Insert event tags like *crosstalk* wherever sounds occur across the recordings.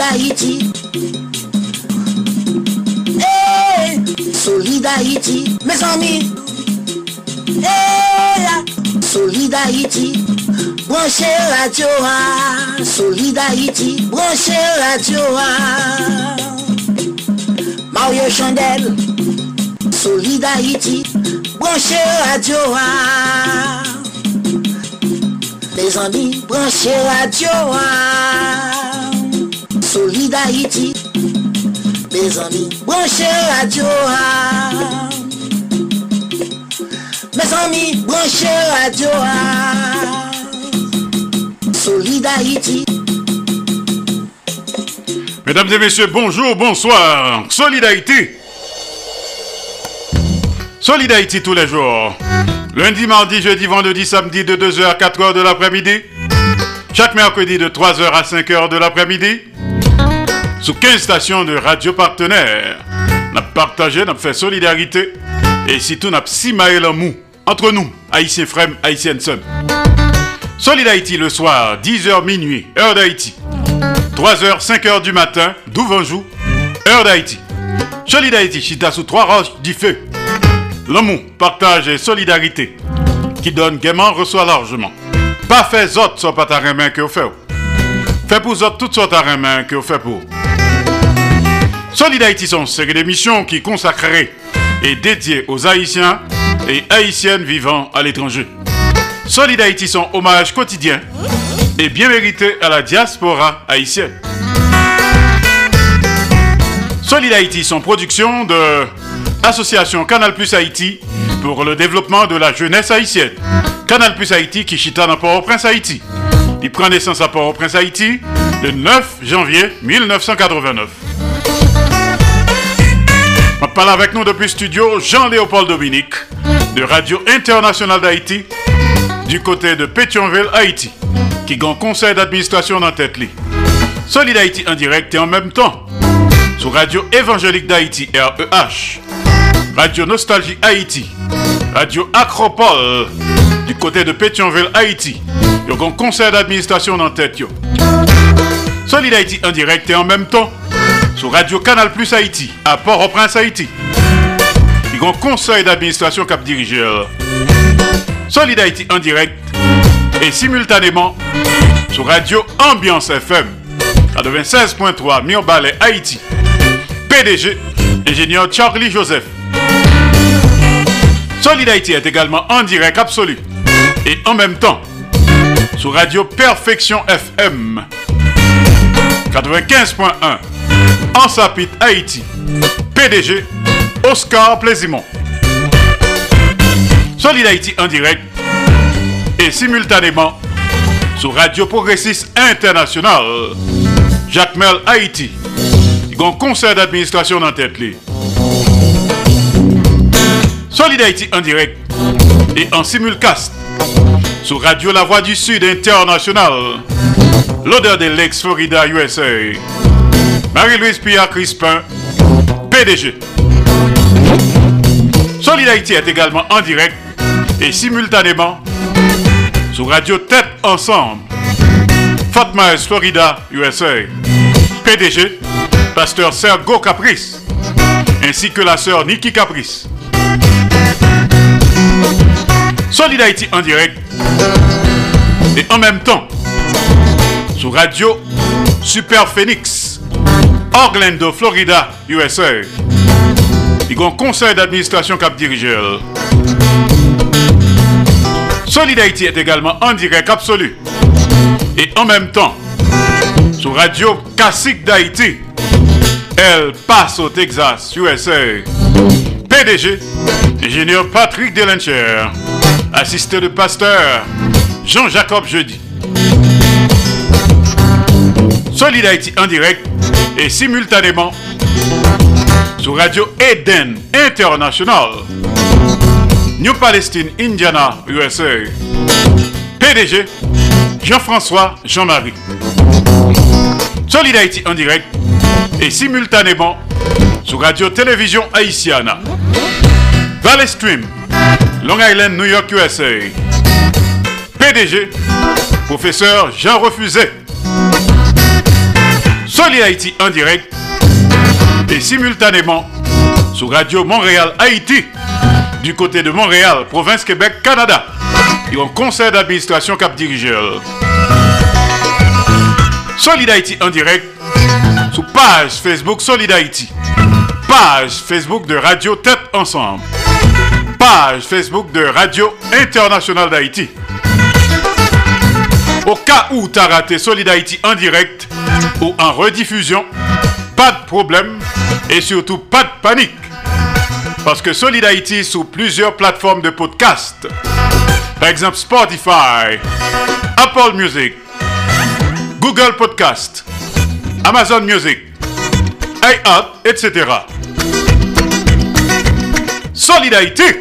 Solidarity. Hey, solidarity, mes amis. Hey, ah, solidarity. Branchez la é Dioa. Solidarity. Branchez é la Dioa. Mario Chandel. Solidarity. Branchez la Dioa. Mes amis, branchez la Dioa. Solid Haïti. Mes amis, branchez radio. Mes amis, branchez radio, ah. Solid Haïti. Mesdames et messieurs, bonjour, bonsoir. Solidarité. Solidarité tous les jours. Lundi, mardi, jeudi, vendredi, samedi de 2h à 4h de l'après-midi. Chaque mercredi de 3h à 5h de l'après-midi. Sous 15 stations de radio partenaires. N'a partagé, n'a fait solidarité. Et surtout, n'a si en mou. Entre nous, haïtiens frères, haïtiennes sœurs. Solidarité le soir, 10h minuit, heure d'Haïti. 3h, 5h du matin, d'Ouvanjou, heure d'Haïti. Solidarité, chita sous trois roches du feu. L'amour, partage et solidarité. Qui donne gaiement, reçoit largement. Pas fait autres soit pas ta main que vous faites. Fait pour autres toutes sortes de main que vous faites pour. Solidarité sont série d'émissions qui consacrées et dédiées aux Haïtiens et Haïtiennes vivant à l'étranger. Solidarité son hommage quotidien et bien mérité à la diaspora haïtienne. Solidarité son production de Association Canal Plus Haïti pour le développement de la jeunesse haïtienne. Canal Plus Haïti qui chita dans Port-au-Prince Haïti. Il prend naissance à Port-au-Prince Haïti le 9 janvier 1989. On parle avec nous depuis studio Jean-Léopold Dominique de Radio Internationale d'Haïti du côté de Pétionville, Haïti, qui gagne conseil d'administration dans tête Solid Haïti en direct et en même temps sur Radio Évangélique d'Haïti, REH, Radio Nostalgie Haïti, Radio Acropole du côté de Pétionville, Haïti. Il y a un conseil d'administration dans tête. Solid Haïti en direct et en même temps sur Radio Canal Plus Haïti à Port-au-Prince, Haïti. Il y a un conseil d'administration cap dirigeur. Solid Haïti en direct et simultanément sur Radio Ambiance FM 96.3 Mionbalais Haïti. PDG, ingénieur Charlie Joseph. Solid Haïti est également en direct absolu et en même temps sur Radio Perfection FM 95.1 en Sapit Haïti. PDG Oscar Plaisimont. Solid Haïti en direct et simultanément sur Radio Progressiste International Jacques Mel Haïti. Un conseil d'administration dans tête. Solid Haïti en direct et en simulcast sur Radio La Voix du Sud International. L'odeur de l'ex Florida USA. Marie-Louise Pierre Crispin, PDG. Solid Haïti est également en direct et simultanément sur Radio Tête Ensemble. Fatma Florida USA. PDG, pasteur Sergo Caprice, ainsi que la sœur Nikki Caprice. Solid Haïti en direct Et en même temps, sur Radio Super Phoenix, Orlando, Florida, USA. Il y a un conseil d'administration cap dirigeur. Solid Haïti est également en direct absolu. Et en même temps, sur Radio Classique d'Haïti, El Paso, Texas, USA. PDG, ingénieur Patrick Delencher, assisté de pasteur Jean-Jacob Jeudi. Solid en direct et simultanément sur Radio Eden International, New Palestine, Indiana, USA. PDG, Jean-François Jean-Marie. Solid Haïti en direct et simultanément sur Radio Télévision Haïtiana. Valley Stream, Long Island, New York, USA. PDG, professeur Jean Refusé. Solid Haïti en direct et simultanément sur Radio Montréal Haïti du côté de Montréal, province Québec, Canada. Et un conseil d'administration cap dirigeur. Solid Haïti en direct sous page Facebook Solid Haïti. Page Facebook de Radio Tête Ensemble. Page Facebook de Radio Internationale d'Haïti. Au cas où tu as raté Solid en direct ou en rediffusion, pas de problème et surtout pas de panique. Parce que Solid Haïti sous plusieurs plateformes de podcast. Par exemple Spotify, Apple Music, Google Podcast, Amazon Music, iHeart, etc. Solid Haïti.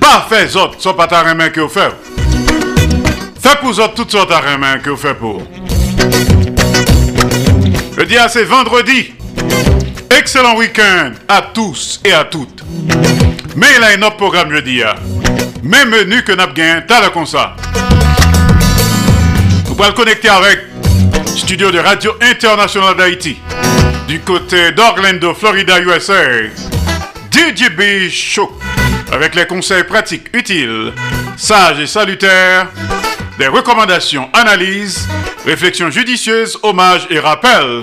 Pas fait autres, sont pas ta main que vous faites. Fait pour autres toutes sortes de main que vous faites pour. Le dia c'est vendredi. Excellent week-end à tous et à toutes. Mais il a un autre programme jeudi. Même menu que pas t'as comme ça. Vous pouvez le connecter avec studio de Radio Internationale d'Haïti du côté d'Orlando, Florida, USA. DJB Show avec les conseils pratiques utiles, sages et salutaires, des recommandations, analyses, réflexions judicieuses, hommages et rappels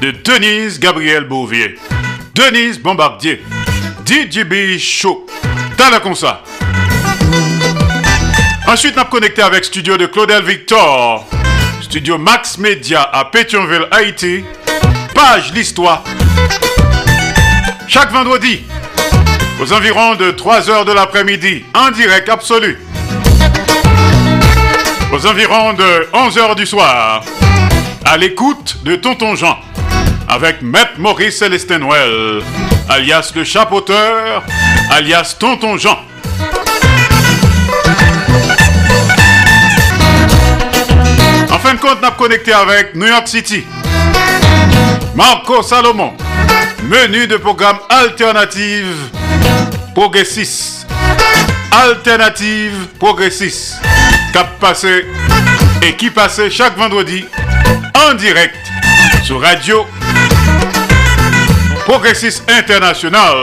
de Denise Gabriel Bouvier. Denise Bombardier. DJB Show. T'as la comme ça. Ensuite, a connecté avec studio de Claudel Victor, studio Max Media à Pétionville, Haïti. Page l'histoire. Chaque vendredi, aux environs de 3 heures de l'après-midi, en direct absolu. Aux environs de 11 heures du soir, à l'écoute de Tonton Jean, avec Maître Maurice Célestin Noël, alias le chapeauteur, alias Tonton Jean. En fin de compte, a connecté avec New York City. Marco Salomon, menu de programme alternative progressiste. Alternative progressiste. Cap passé et qui passait chaque vendredi en direct sur Radio Progressiste International.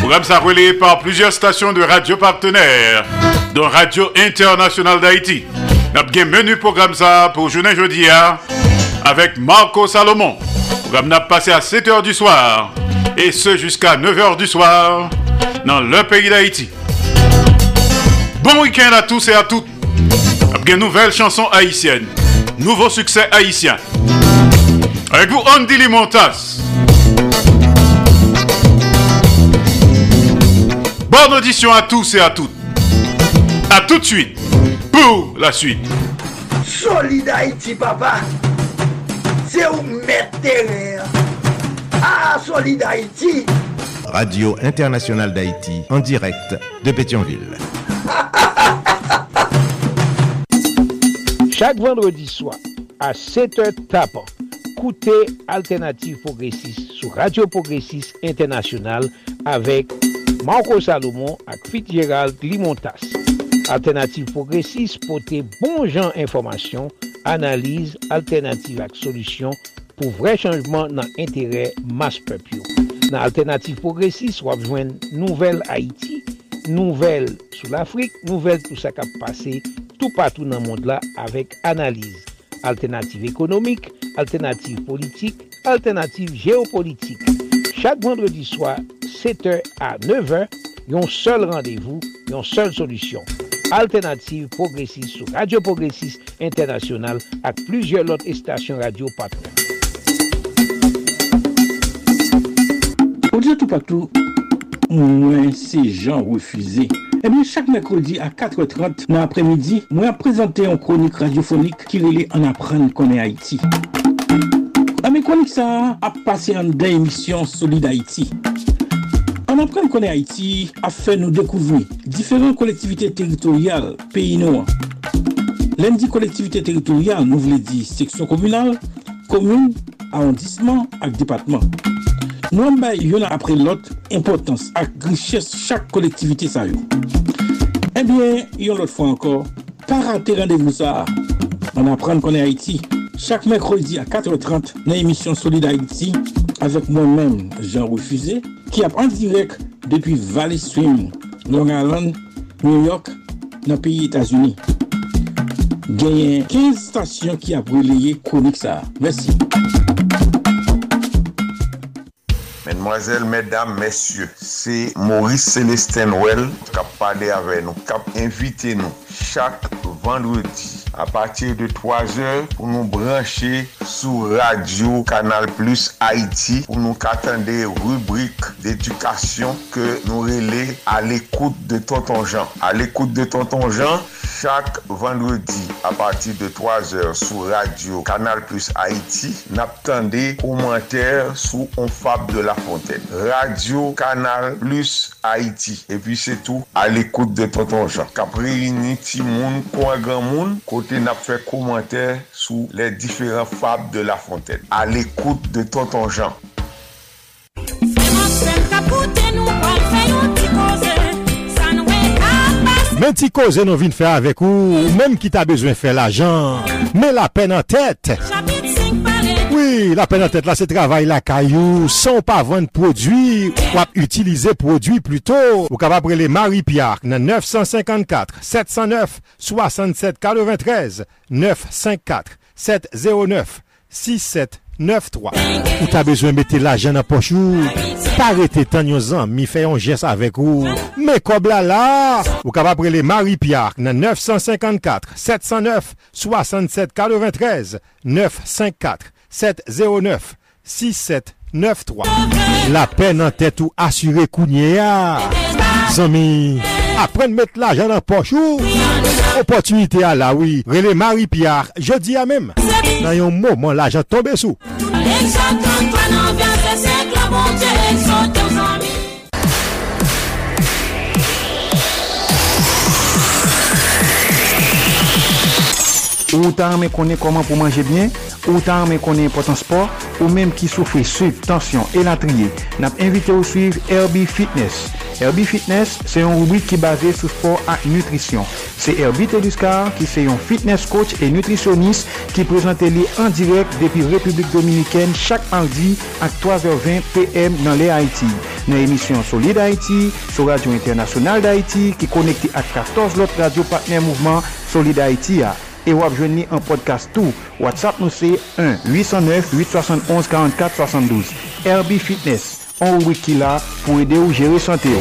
Programme ça relayé par plusieurs stations de radio partenaires, dont Radio International d'Haïti. Notre menu programme ça pour journée jeudi avec Marco Salomon. Programme n'a passé à 7h du soir et ce jusqu'à 9h du soir dans le pays d'Haïti. Bon week-end à tous et à toutes. Une nouvelle chanson haïtienne. Nouveau succès haïtien. Avec vous, Andy Limontas. Bonne audition à tous et à toutes. À tout de suite pour la suite. Solid Haïti, papa. C'est où mettre Ah, Solid Haïti. Radio Internationale d'Haïti, en direct de Pétionville. *laughs* Chak vendredi swa, a 7h tapan, koute Alternative Progressive sou Radio Progressive Internationale avek Marco Salomon ak Fitzgerald Limontas. Alternative Progressive pote bon jan informasyon, analize, alternative ak solisyon pou vre chanjman nan entere mas pepyo. Nan Alternative Progressive wap jwen Nouvel Haiti nouvel sous l'Afrique, nouvel tout ça qui a passé tout patou nan mond la avek analize. Alternative ekonomik, alternative politik, alternative geopolitik. Chak vendredi swa, 7h a 9h, yon sol randevou, yon sol solusyon. Alternative Progressiste sou Radio Progressiste Internasyonal ak plujye lot estasyon radio patron. Odiyo tou patou, mwen se jan refuze. Ebyen, chak mekrodi a 4.30 nan apremidi, mwen ap prezante yon kronik radiofonik ki rele an apren konen Haiti. Ame kronik sa ap pase an den emisyon Solid Haiti. An apren konen Haiti a fe nou dekouvri diferent kolektivite teritorial peyi nou an. Len di kolektivite teritorial nou vle di seksyon komunal, komoun, arondisman ak depatman. Nou an bay yon apre lot, impotans ak griches chak kolektivite sa yo. Ebyen, yon lot fwa ankor, para te randevou sa. An apren konen Haiti, chak mekrodi a 4.30 nan emisyon Solid Haiti, avek mwen men, Jean Refusé, ki ap an direk depi Valley Swim, Long Island, New York, nan peyi Etasuni. Genyen 15 stasyon ki ap releye konik sa. Mersi. Mesdemoiselles, mesdames, messieurs, c'est Maurice Célestin Well qui a parlé avec nous, qui a invité nous chaque vendredi. a patir de 3 or pou nou branche sou radio Kanal Plus Haiti pou nou katande rubrik d'edukasyon ke nou rele al ekoute de Tonton Jean. Al ekoute de Tonton Jean, chak vendredi a patir de 3 or sou radio Kanal Plus Haiti nap tande komenter sou On Fab de la Fontaine. Radio Kanal Plus Haiti. E pi se tou al ekoute de Tonton Jean. Kapri ni ti moun, kwa gran moun, kwa kote nap fè komenter sou les différents fab de la Fontaine. A l'ekoute de Tonton Jean. Men ti koze nou vin fè avek ou, menm ki ta bezwen fè l'ajan, men la pen an tèt. oui, la peine en tête là, c'est travail la caillou. Sans pas vendre produit, ou utiliser produit plutôt. Ou capable les Marie-Pierre, 954 709 67 93 954 709 67 9-3. Ou ta bezwen mette la jen nan pochou, parete tan yon zan, mi fè yon jes avèk ou, me kob la la, ou kaba prele Marie-Pierre nan 954-709-67-93, 954 709 6793 La pen nan tèt ou asyre kounye ya. Zami, Apren met la jan nan pochou Opotunite a la oui. Rele Marie-Pierre, Je di a mem Nan yon mouman la jan tombe sou Ou tan me konen koman pou manje bien? Ou ta anmen konen impotant sport, ou menm ki soufri sub, tensyon, elatriye, nap invite ou suiv Herbie Fitness. Herbie Fitness se yon rubrik ki base sou sport ak nutrisyon. Se Herbie Teduscar ki se yon fitness coach e nutrisyonis ki prezante li an direk depi Republik Dominiken chak mardi ak 3h20 PM nan le Haiti. Nan emisyon Solid Haiti, sou Radio Internasyonal d'Haiti ki konekte ak 14 lot radio partner mouvment Solid Haiti a. E wap jwenni an podcast tou. WhatsApp nou se 1-809-871-4472. Herbie Fitness. An wiki la pou ede ou sante ou.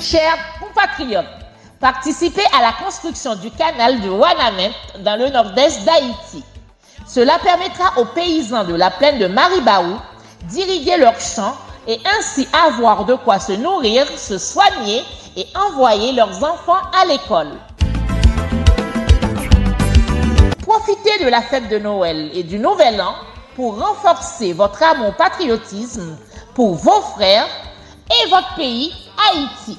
Chers compatriotes, participez à la construction du canal de Wanamet dans le nord-est d'Haïti. Cela permettra aux paysans de la plaine de Maribaou d'irriguer leurs champs et ainsi avoir de quoi se nourrir, se soigner et envoyer leurs enfants à l'école. Profitez de la fête de Noël et du Nouvel An pour renforcer votre amour patriotisme pour vos frères et votre pays, Haïti.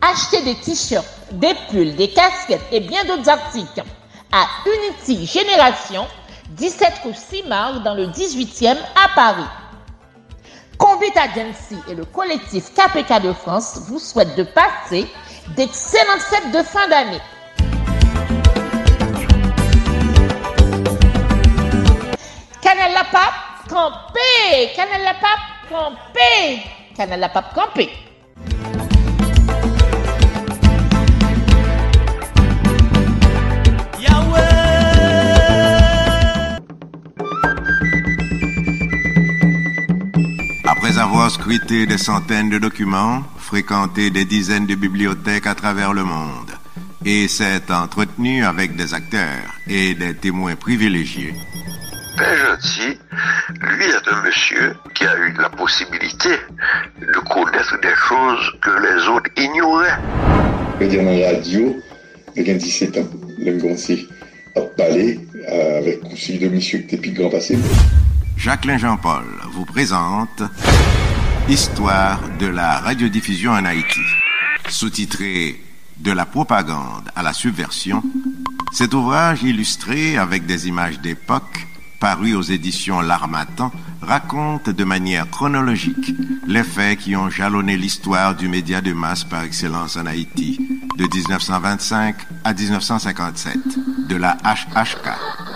Achetez des t-shirts, des pulls, des casquettes et bien d'autres articles à Unity Génération 17 rue Simard dans le 18e à Paris. Convite Agency et le collectif KPK de France vous souhaitent de passer d'excellentes fêtes de fin d'année. la pape, campé. Canal la pape, campé. Canal la pape, campé. Scruté des centaines de documents, fréquenté des dizaines de bibliothèques à travers le monde, et s'est entretenu avec des acteurs et des témoins privilégiés. Père Gentil, lui est un monsieur qui a eu la possibilité de connaître des choses que les autres ignoraient. Je veux dire, dans la radio, il y a 17 ans, le à parler euh, avec celui de monsieur qui était plus grand passé. Jacqueline Jean-Paul vous présente Histoire de la radiodiffusion en Haïti. Sous-titré De la propagande à la subversion, cet ouvrage illustré avec des images d'époque, paru aux éditions L'Armatan, raconte de manière chronologique les faits qui ont jalonné l'histoire du média de masse par excellence en Haïti, de 1925 à 1957, de la HHK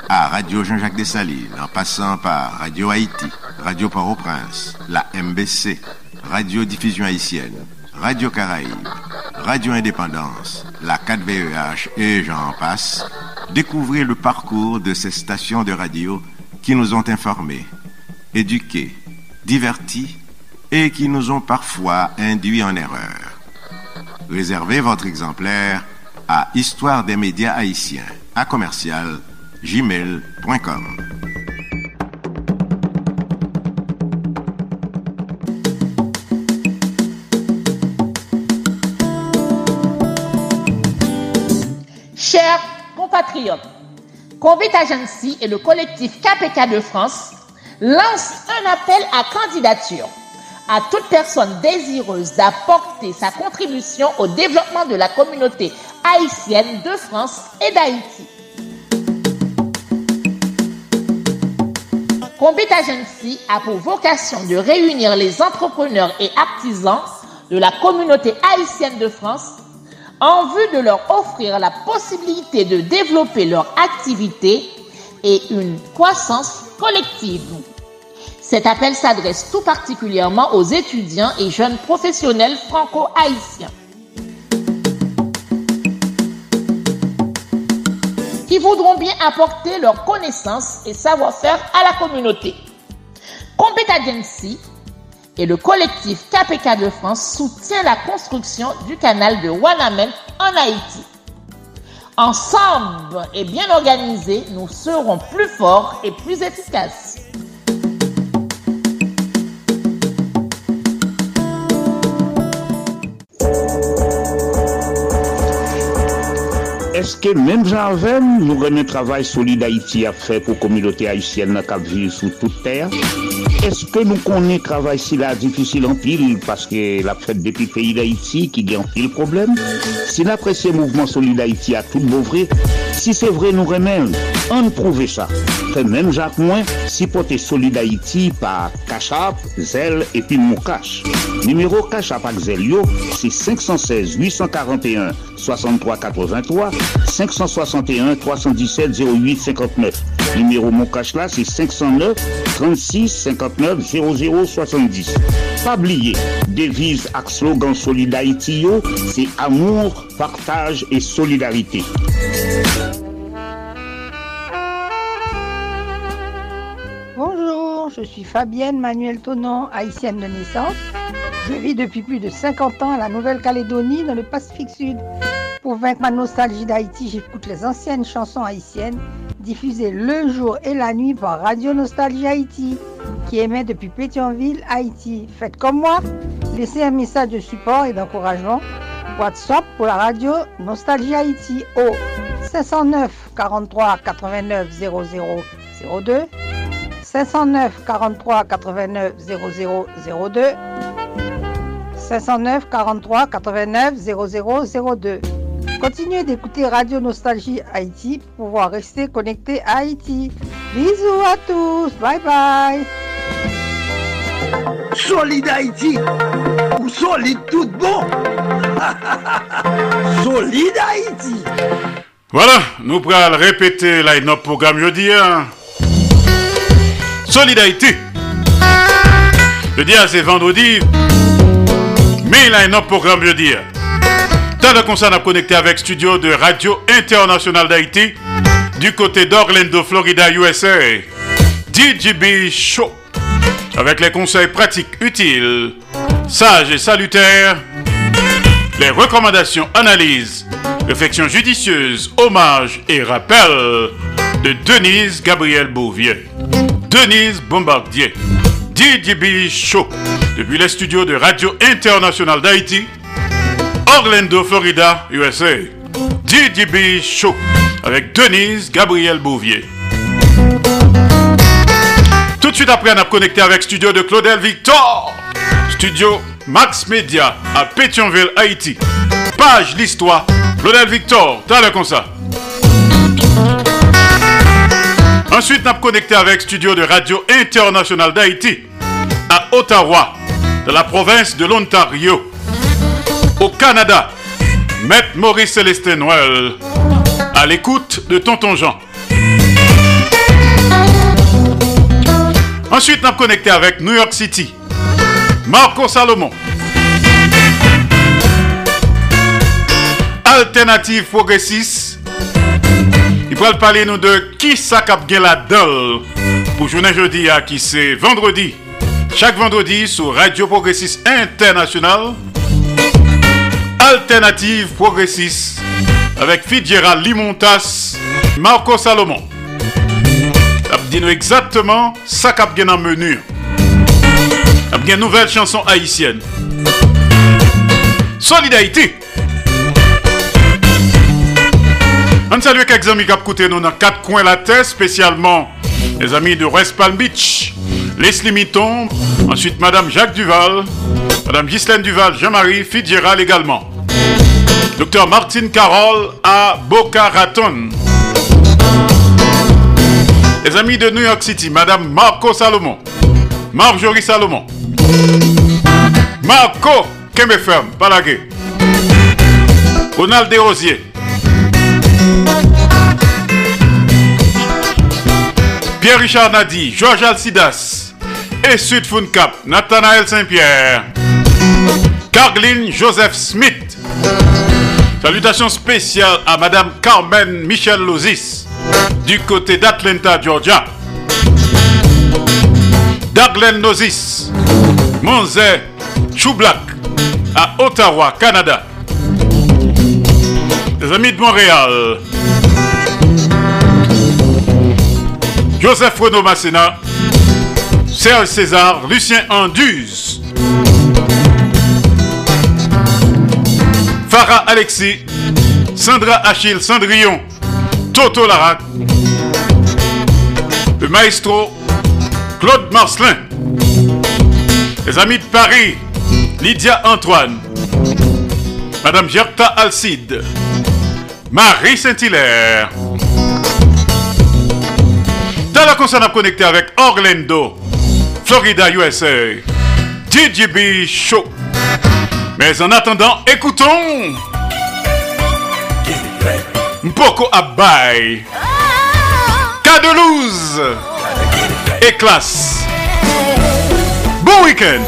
à Radio Jean-Jacques Dessalines, en passant par Radio Haïti, Radio Port-au-Prince, la MBC, Radio Diffusion Haïtienne, Radio Caraïbe, Radio Indépendance, la 4VEH et j'en passe, découvrez le parcours de ces stations de radio qui nous ont informés, éduqués, divertis et qui nous ont parfois induits en erreur. Réservez votre exemplaire à Histoire des médias haïtiens, à commercial gmail.com. Chers compatriotes, Convit Agency et le collectif KPK de France lancent un appel à candidature à toute personne désireuse d'apporter sa contribution au développement de la communauté haïtienne de France et d'Haïti. Combit Agency a pour vocation de réunir les entrepreneurs et artisans de la communauté haïtienne de France en vue de leur offrir la possibilité de développer leur activité et une croissance collective. Cet appel s'adresse tout particulièrement aux étudiants et jeunes professionnels franco-haïtiens. qui voudront bien apporter leurs connaissances et savoir-faire à la communauté. Et le collectif KPK de France soutient la construction du canal de Wanamen en Haïti. Ensemble et bien organisés, nous serons plus forts et plus efficaces. Est-ce que même j'avais, nous remet travail solide Haïti à faire pour la communauté haïtienne qui vit sous toute terre? Est-ce que nous connaissons travail si la difficile en pile parce que la fête depuis pays d'Haïti qui gagne pile problème? Si l'apprécié mouvement solide Haïti a tout vrai, si c'est vrai nous remet, on prouve ça. Fait même Jacques Moins, si porter solide Haïti par Cachap, Zel et puis Moukache. Numéro Cachap avec Zel yo, c'est 516 841 63 83 561 317 08 59. Numéro Moukache là, c'est 509 36 59 00 70. Pas oublier, devise ak slogan Solid c'est amour, partage et solidarité. Bonjour, je suis Fabienne Manuel Tonon, haïtienne de naissance. Je vis depuis plus de 50 ans à la Nouvelle-Calédonie, dans le Pacifique Sud. Pour vaincre ma nostalgie d'Haïti, j'écoute les anciennes chansons haïtiennes diffusées le jour et la nuit par Radio Nostalgie Haïti, qui émet depuis Pétionville, Haïti. Faites comme moi, laissez un message de support et d'encouragement. WhatsApp pour la radio Nostalgie Haïti au 509 43 89 00 02 509 43 89 00 02 509 43 89 00 02 Continuez d'écouter Radio Nostalgie Haïti pour pouvoir rester connecté à Haïti. Bisous à tous, bye bye. Solide Haïti ou solide tout bon *laughs* Solide Haïti Voilà, nous pourrons répéter line-up programme jeudi. hein. Solidarité. Je dis c'est vendredi, mais il a un autre Tant de concert à connecté avec studio de Radio Internationale d'Haïti du côté d'Orlando, Florida, USA. DJB Show. Avec les conseils pratiques utiles, sages et salutaires, les recommandations, analyses, réflexions judicieuses, hommages et rappels de Denise Gabriel Bouvier. Denise Bombardier. DJB Show. Depuis les studios de Radio Internationale d'Haïti, Orlando, Florida, USA. DJB Show. Avec Denise Gabriel Bouvier. Tout de suite après, on a connecté avec studio de Claudel Victor. Studio Max Media à Pétionville, Haïti. Page l'histoire. Claudel Victor, t'as le comme ça. Ensuite, on a connecté avec studio de Radio Internationale d'Haïti à Ottawa, de la province de l'Ontario. Au Canada, Maître Maurice Célestin Noël, à l'écoute de Tonton Jean. Ensuite, a connecté avec New York City, Marco Salomon. Alternative progressiste. Il pourrait parler nous de qui ça cap la dalle pour journée jeudi à qui c'est vendredi. Chaque vendredi sur Radio Progressiste International. Alternative progressiste avec Fitzgerald Limontas, Marco Salomon. Dis-nous exactement ça qu'a bien en menu. Une nouvelle chanson haïtienne. Solidarité. On salue quelques amis qui ont nous dans quatre coins de la tête, spécialement les amis de West Palm Beach, Leslie Mitton, ensuite Madame Jacques Duval, Madame Ghislaine Duval, Jean-Marie Fitzgerald également. Docteur Martine Carole à Boca Raton. Les amis de New York City, Madame Marco Salomon, Marjorie Salomon, Marco Kemefem, Palagé, Ronald Desrosiers, Pierre-Richard Nadi, Georges Alcidas, et Sud Cap, Nathanaël Saint-Pierre, Carline Joseph Smith. Salutations spéciales à Madame Carmen Michel Lozis du côté d'Atlanta, Georgia. Darlene Nozis, Monze Choublak à Ottawa, Canada. Les amis de Montréal. Joseph Renaud Masséna, Serge César, Lucien Anduze. Farah Alexis, Sandra Achille Cendrillon, Toto Larac, le maestro Claude Marcelin, les amis de Paris, Lydia Antoine, Madame Gerta Alcide, Marie Saint-Hilaire. Dans la concert, connecté avec Orlando, Florida, USA, DJB Show. Mais en attendant, écoutons. Mpoko Abay, Cadelouse et classe. Bon week-end.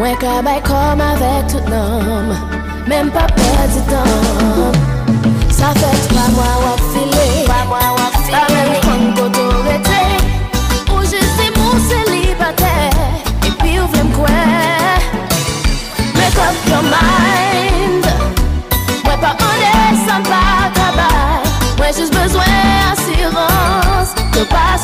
Mwen ka bay kom avek tout nom Mem pa tan Sa pa mwa wap your mind. Ouais, pas on est sympa, tabac Ouais, juste besoin assurance De pas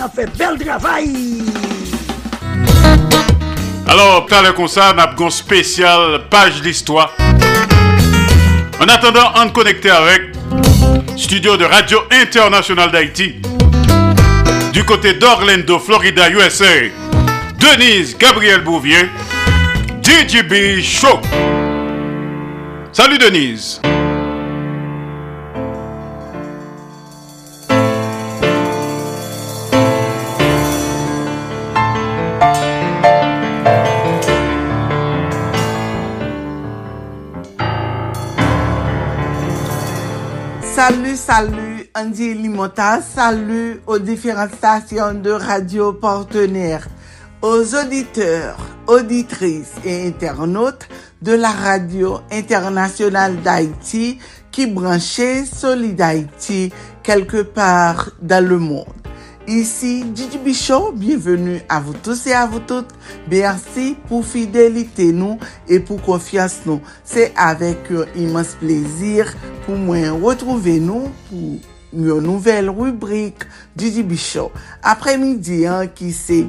Boubagaï, n'a fait bel travail. Alors, t'as le concert, n'a un spécial page d'histoire. En attendant, on connecté avec studio de Radio Internationale d'Haïti du côté d'Orlando, Florida, USA. Denise Gabriel Bouvier, DJB Show. Salut Denise. Limota. Salut aux différentes stations de radio partenaires, aux auditeurs, auditrices et internautes de la radio internationale d'Haïti qui branchait Solid Haïti quelque part dans le monde. Ici Gigi Bichot, bienvenue à vous tous et à vous toutes. Merci pour fidélité nous et pour confiance nous. C'est avec immense plaisir pour moi retrouver nous pour une nouvelle rubrique Gigi Bichot. Après-midi, hein, qui c'est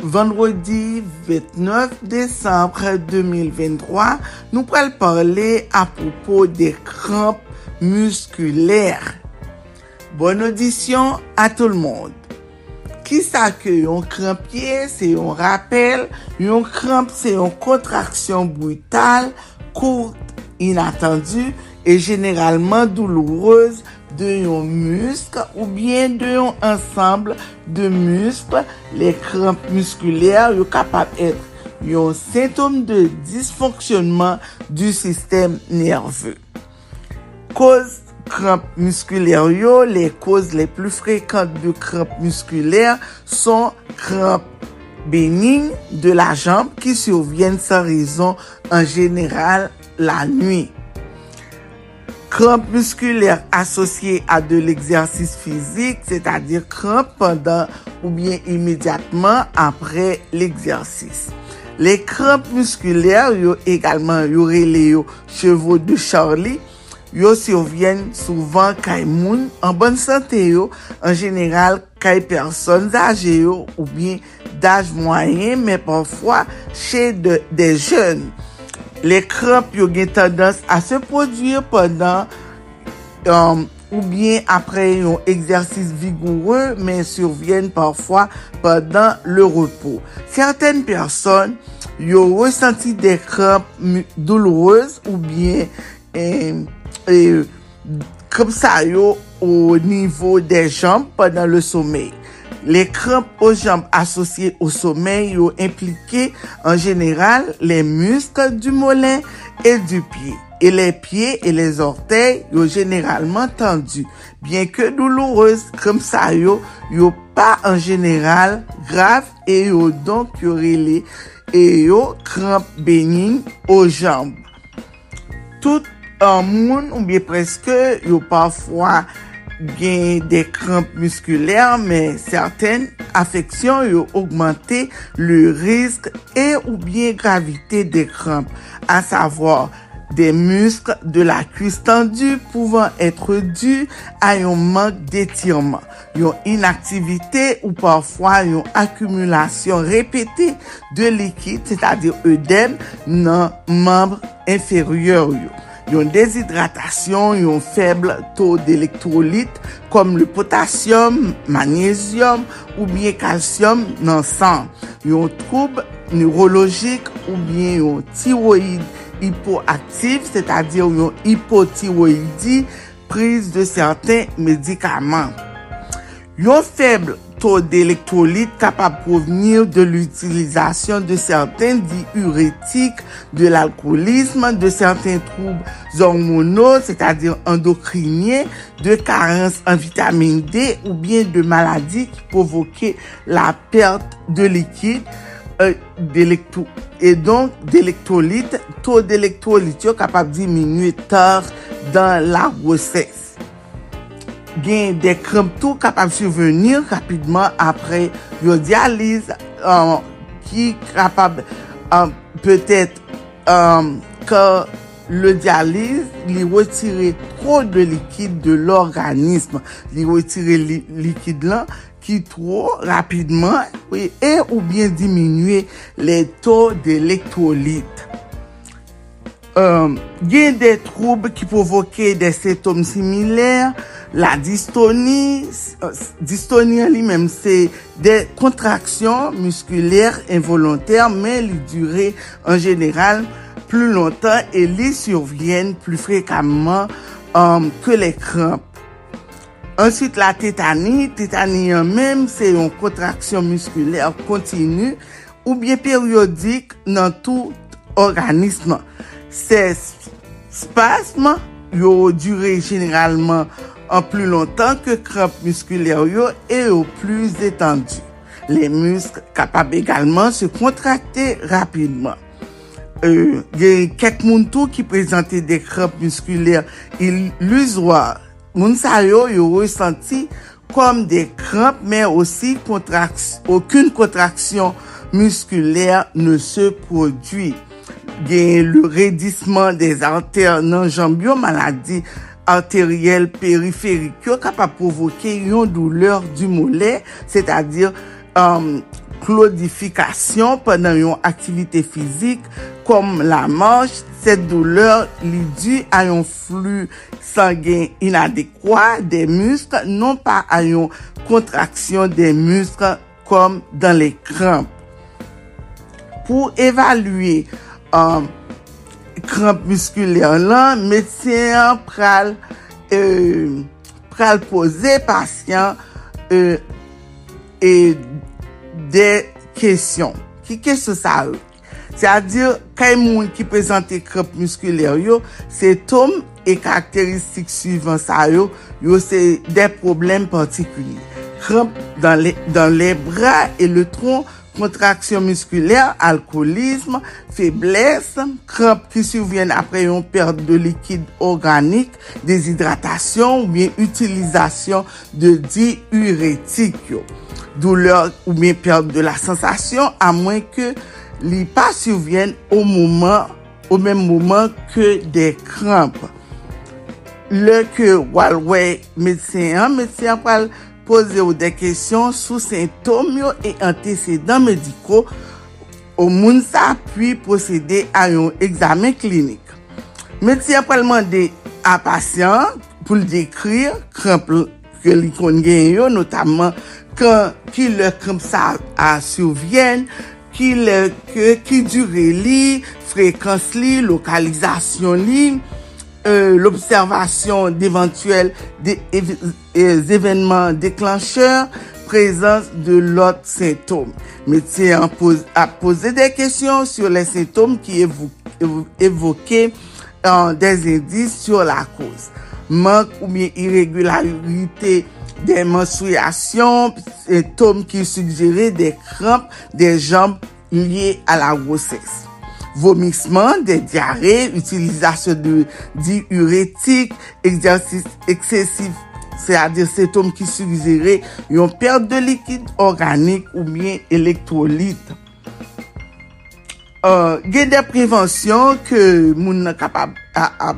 vendredi 29 décembre 2023, nous pourrons parler à propos des crampes musculaires. Bonne audition à tout le monde. Qui sa ke yon krampye, se yon rappel, yon kramp se yon kontraksyon brutal, kourt, inattendu, et généralement douloureuse de yon musk ou bien de yon ansamble de musk, le kramp muskulèr yo kapap etre yon sintom de disfonksyonman du sistem nerveux. Koz kramp muskulèr yo, le koz le plou frekant de kramp muskulèr son kramp bénigne de la jambe ki souvyen sa rizon en general la nui. Kramp muskulèr asosye a de l'exersis fizik, c'est-à-dire kramp pendant ou bien imediatman apre l'exersis. Le kramp muskulèr yo egalman yo rele yo chevaux de Charlie, yo survyen souvan kay moun an bon sante yo, an general kay person zaje yo ou bien daj mwayen, men panfwa che de, de jen. le kremp yo gen tendans a se produye pendant um, ou bien apre yon egzersis vigoureux men survyen parfwa pendant le repos. Serten person yo resenti de kremp douloureuse ou bien eh, eh, kremp sa yo ou nivou de jamb pendant le somey. Le kramp o jamb asosye o somen yo implike en general le muskle du molen et du pied. Et les pieds et les orteils yo generalman tendu. Bien que douloureuse, kramp sa yo yo pa en general grave et yo donk yo rele et yo kramp benign o jamb. Tout an moun ou bien preske yo pafwa gen de kramp muskulèr, men certaine afeksyon yo augmente le risk e ou bien gravité de kramp, a savoir des muscles de la cuisse tendue pouvant être dus à un manque d'étirement, une inactivité ou parfois une accumulation répétée de liquide, c'est-à-dire œdème, dans membres inférieurs. yon déshydratasyon, yon feble to d'elektrolit kom le potasyum, magnezyum ou bien kalsyum nan san, yon troub neurologik ou bien yon tiroid hipoaktif, se ta dir yon hipotiroidi, priz de certain medikaman. Yon feble taux d'électrolyte capable provenir de l'utilisation de certains diurétiques, de l'alcoolisme, de certains troubles hormonaux, c'est-à-dire endocriniens, de carence en vitamine D ou bien de maladies qui provoquaient la perte de liquide euh, et donc d'électrolyte. Taux d'électrolyte capable de diminuer tard dans la grossesse. gen de krem tou kapab souvenir rapidman apre yo dialize um, ki kapab euh, um, petet um, euh, ke le dialize li wetire tro de likid de l'organisme. Li wetire li, likid lan ki tro rapidman e ou bien diminue le to de elektrolit. um, gen de troub ki provoke de setom similer, la distoni, euh, distoni li menm se de kontraksyon muskuler involonter, men li dure en general plus lontan e li survyen plus frekamman um, euh, ke le kramp. Answit la tetani, tetani an menm se yon kontraksyon muskuler kontinu ou bien peryodik nan tout organisme. Se spasme yo dure generalman an plu lontan ke kramp muskuler yo e yo plu etendu. Le musk kapab egalman se kontrakte rapidman. Euh, Gen kek moun tou ki prezante de kramp muskuler iluzwa. Moun sa yo yo resanti kom de kramp men osi kontraks, akoun kontraksyon muskuler ne se prodwi. gen le redisman des arter nan jambyo maladi arteriel periferik yo kapap provoke yon douleur du moulet, se tadir um, euh, klodifikasyon penan yon aktivite fizik kom la manche, set douleur li di a yon flu sangen inadekwa de musk, non pa a yon kontraksyon de musk kom dan le kramp. Pou evalue um, kramp muskuler lan, medsyen pral, euh, pral pose pasyen euh, e de kesyon. Ki kesyon sa ou? Se a dir, kay moun ki prezante kramp muskuler yo, se tom e karakteristik suivant sa yo, yo se de problem partikulye. Kramp dan le, le bra e le tron kontraksyon muskuler, alkoolizm, feblesse, kramp ki souvyen apre yon perte de likid organik, desidratasyon ou bien utilizasyon de diuretik yo. Douleur ou bien perte de la sensasyon a mwen ke li pa souvyen ou mouman ou men mouman ke de kramp. Le ke walwe medisyen, medisyen pral pose ou de kesyon sou sintom yo e antecedant mediko ou moun sa apuy posede a yon examen klinik. Medisyen apalman de a pasyon pou l dekrir kramp ke li kon gen yo, notaman ki le kramp sa a souvyen, ki, ki dure li, frekans li, lokalizasyon li, euh, l'observation d'éventuels événements déclencheurs, présence de l'autre symptôme. Médecin a posé des questions sur les symptômes qui évo évo évoquaient euh, des indices sur la cause. Manque ou bien irrégularité des menstruations, symptômes qui suggéraient des crampes des jambes liées à la grossesse. vomisman, de diare, utilizasyon de diuretik, eksersis eksesif, se a de setom ki surizere yon perte de likid organik ou bien elektrolit. Uh, gen de prevensyon ke moun nan kapab a, a,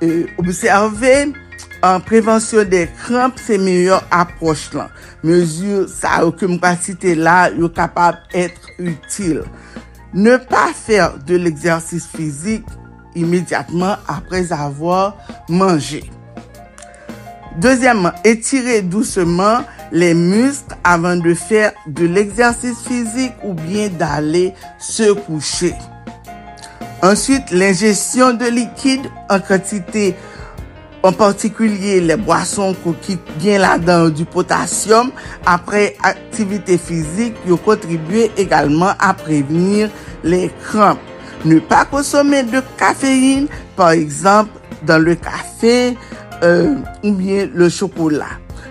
e, euh, observe, an prevensyon de kramp se meyon aproche lan. Mezur sa ou ke mou pa pasite la yo kapab etre util. Ne pa fèr de l'exersis fizik imediatman apres avò manje. Dezyèmman, etire douceman le musk avan de fèr de l'exersis fizik ou bien d'ale se kouche. Ensuite, l'ingestion de likid en kratite En partikulye, le boason ko ki gen la dan du potasyum apre aktivite fizik yo kontribuye egalman a prevenir le kramp. Ne pa konsome de kafeine, par exemple, dan le kafe euh, ou bien le chokola.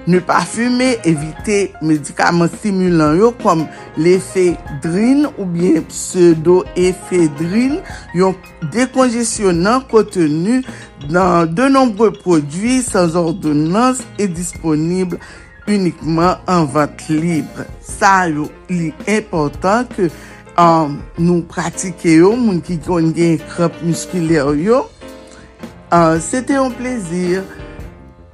Ne pa fume, evite medikaman simulan yo kom l'efedrine ou bien pseudo-efedrine yon dekonjesyonan kontenu dan de nombre prodwi sans ordonans e disponible unikman an vant libre. Sa yo li important ke um, nou pratike yo moun ki kon gen krop muskuler yo. Uh, Sete yon plezir.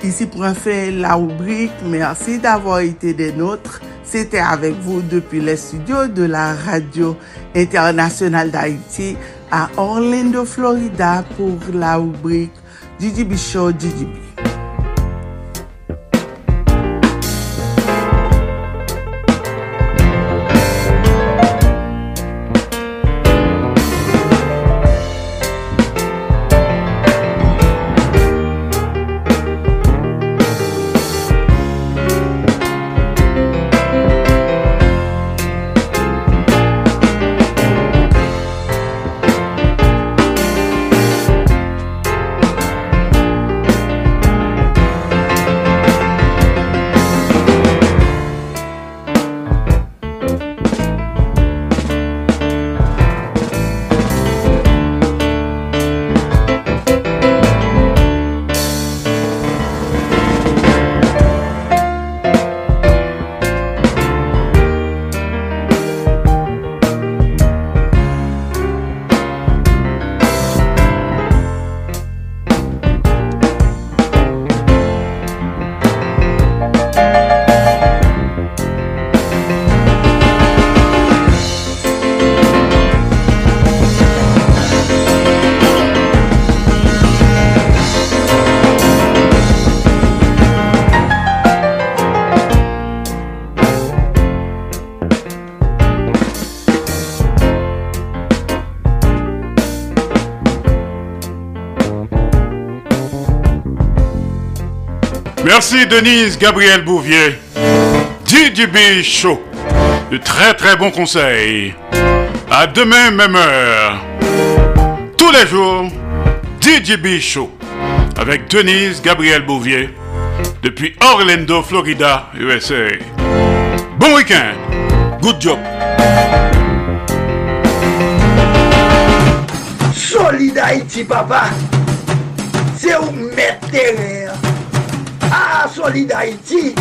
Ici pour faire la rubrique. Merci d'avoir été des nôtres. C'était avec vous depuis les studios de la radio internationale d'Haïti à Orlando, Florida pour la rubrique GGB Show GGB. Denise Gabriel Bouvier. DJB Show. De très très bons conseils. À demain, même heure. Tous les jours, DJB Show. Avec Denise Gabriel Bouvier. Depuis Orlando, Florida, USA. Bon week-end. Good job. Solid papa. C'est où Haïti.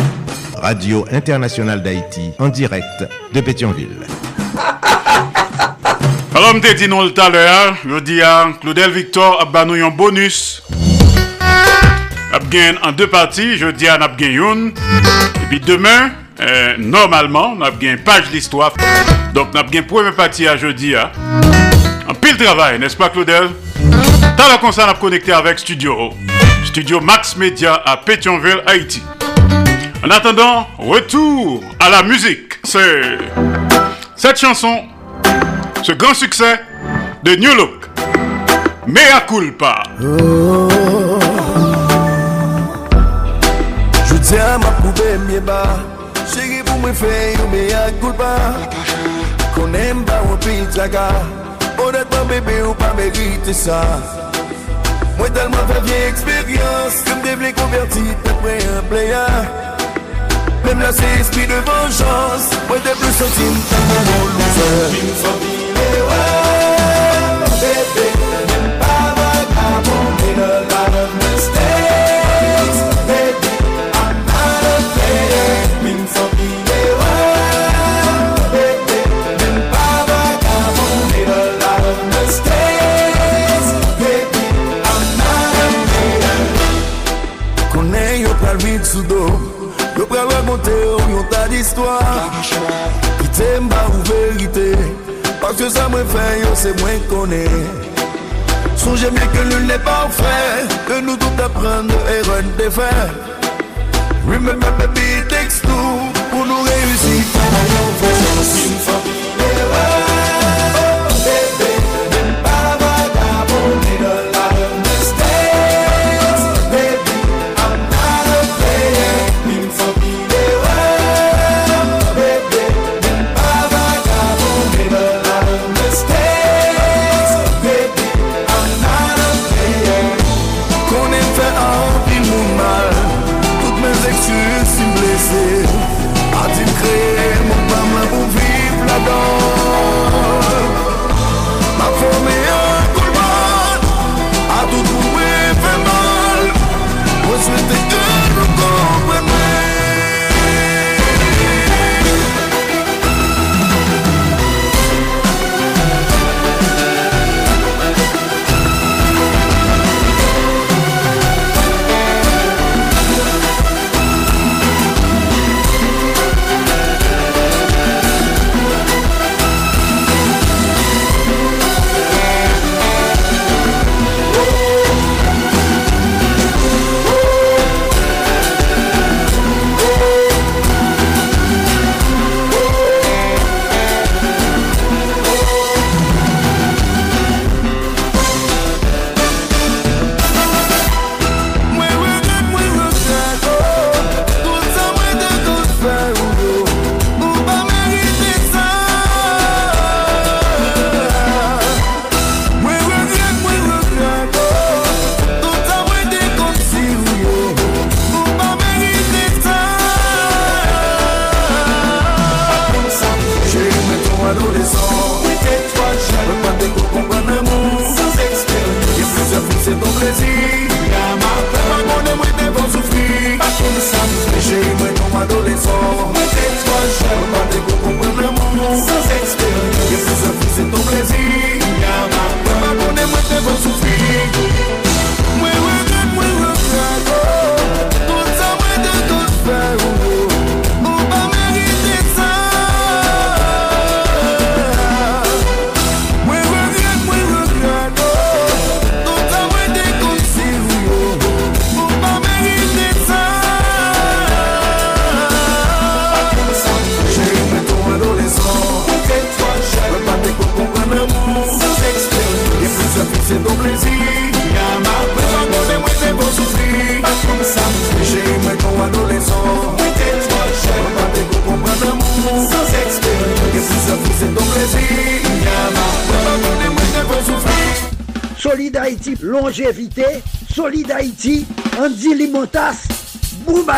Radio Internationale d'Haïti, en direct de Pétionville. Alors, je dit non tout à l'heure, je dis à Claudel Victor a banou un bonus. En deux parties, je dis à n'a une. Et puis demain, euh, normalement, une page d'histoire. Donc, une première partie à jeudi. Hein. En pile travail, n'est-ce pas, Claudel? T'as la concert à connecter avec Studio. Studio Max Media à Pétionville, Haïti. En attendant, retour à la musique. C'est cette chanson, ce grand succès de New Look. Mea culpa. Je tiens ma poupée mieux bas. Chérie, pour me faire une mea culpa. Qu'on aime pas un pizzaga. Honnêtement, bébé, ou pas mériter ça. Développer converti, après un player. Même là, c'est esprit de vengeance. Moi, t'es plus senti comme un loser. Une famille, ouais, bébé. Même pas vagabond, made a lot of mistakes. Moins connaît Songez bien que nul n'est parfait. Que nous tout apprendre et run des faits Remember baby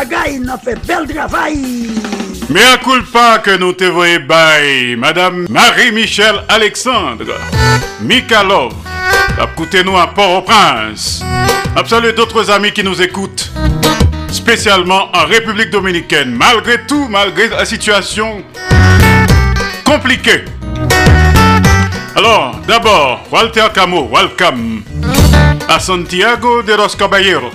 Boubagaï, n'a fait bel culpa que nous te voyons by Madame Marie-Michel Alexandre, Mikalov, écoutez-nous à Port-au-Prince. Absolue d'autres amis qui nous écoutent, spécialement en République Dominicaine, malgré tout, malgré la situation compliquée. Alors, d'abord, Walter Camo, welcome à Santiago de los Caballeros.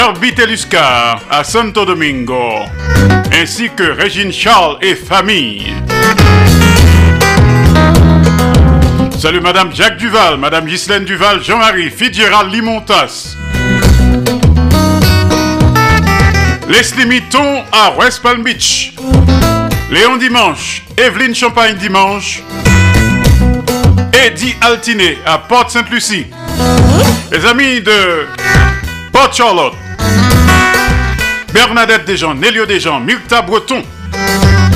Herbie Teluscar à Santo Domingo, ainsi que Régine Charles et famille. Salut Madame Jacques Duval, Madame Ghislaine Duval, Jean-Marie, Fitzgerald Limontas. Leslie Mitton à West Palm Beach. Léon Dimanche, Evelyne Champagne Dimanche. Eddie Altiné à Porte-Sainte-Lucie. Les amis de Port Charlotte. Bernadette Desjans, Nélio Desjans, Milta Breton.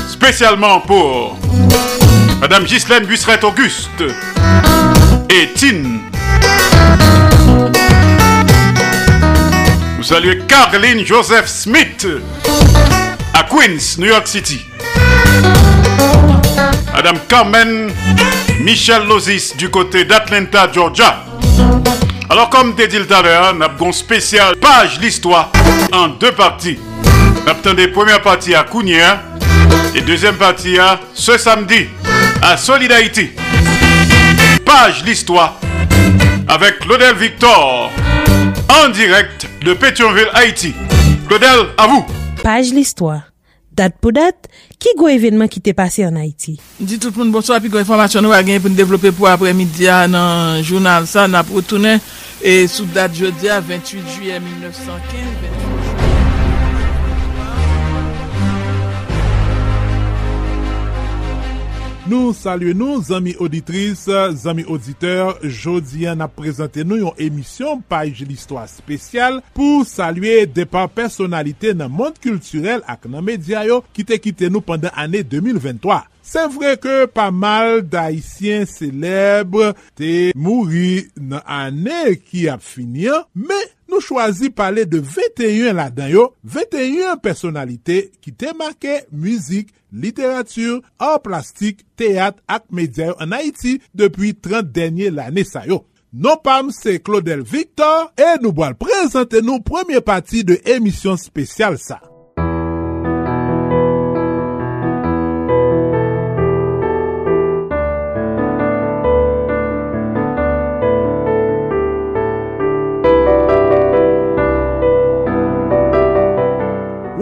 Spécialement pour Madame Ghislaine Busseret Auguste et Tine. Vous saluez Caroline Joseph Smith à Queens, New York City. Madame Carmen Michel Lozis du côté d'Atlanta, Georgia. Alors, comme t'ai dit tout à l'heure, nous avons une spéciale page l'histoire en deux parties. Nous avons des premières parties à Kounia et deuxième partie à ce samedi à Solidarité. Page l'histoire avec Claudel Victor en direct de Pétionville, Haïti. Claudel, à vous. Page l'histoire. Date pour date, Ki gwo evenman ki te pase an Haiti? Di tout moun bonso api gwo informasyon nou a gen pou nou devlope pou apre midya nan jounal sa nan pou protounen e sou dat jodia 28 juye 1915. Nou salye nou, zami auditris, zami auditeur, jodi an ap prezante nou yon emisyon Paj l'Histoire Spesyal pou salye depan personalite nan mond kulturel ak nan media yo ki te kite nou pandan ane 2023. Se vre ke pa mal da isyen celebre te mouri nan ane ki ap finyan, me... nou chwazi pale de 21 la dan yo, 21 personalite ki te make müzik, literatur, or plastik, teat ak medyay an Haiti depi 30 denye lane sa yo. Non pam se Claudel Victor e nou boal prezante nou premye pati de emisyon spesyal sa.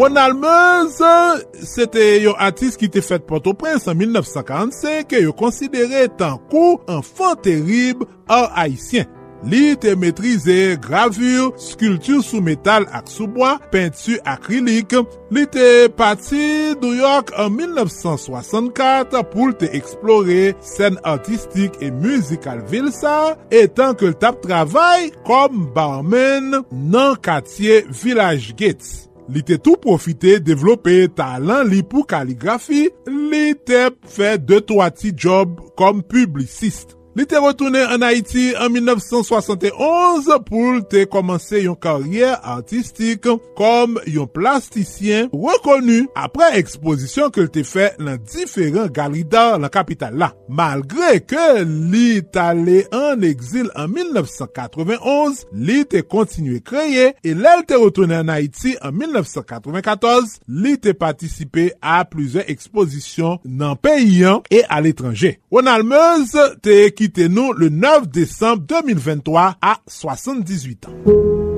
Ronald Meuse, se te yon artist ki te fet Port-au-Prince en 1945, yo konsidere tan kou an fan terib an haisyen. Li te metrize gravur, skultur sou metal ak souboa, pentu akrilik. Li te pati New York en 1964 pou te eksplore sen artistik e muzikal vilsa etan ke l tap travay kom barmen nan katye Village Gates. Li te tou profite devlope talan li pou kaligrafi, li te fe 2-3 ti job kom publicist. Li te retoune an Haiti an 1971 pou te komanse yon karyer artistik kom yon plastisyen rekonu apre ekspozisyon ke te fe nan diferent galida lan kapital la. Malgre ke li tale an eksil an 1991, li te kontinue kreye e lel te retoune an Haiti an 1994, li te patisipe a plize ekspozisyon nan peyian e al etranje. Ronald Meuse te ekip Kite nou le 9 Desembre 2023 a 78 ans.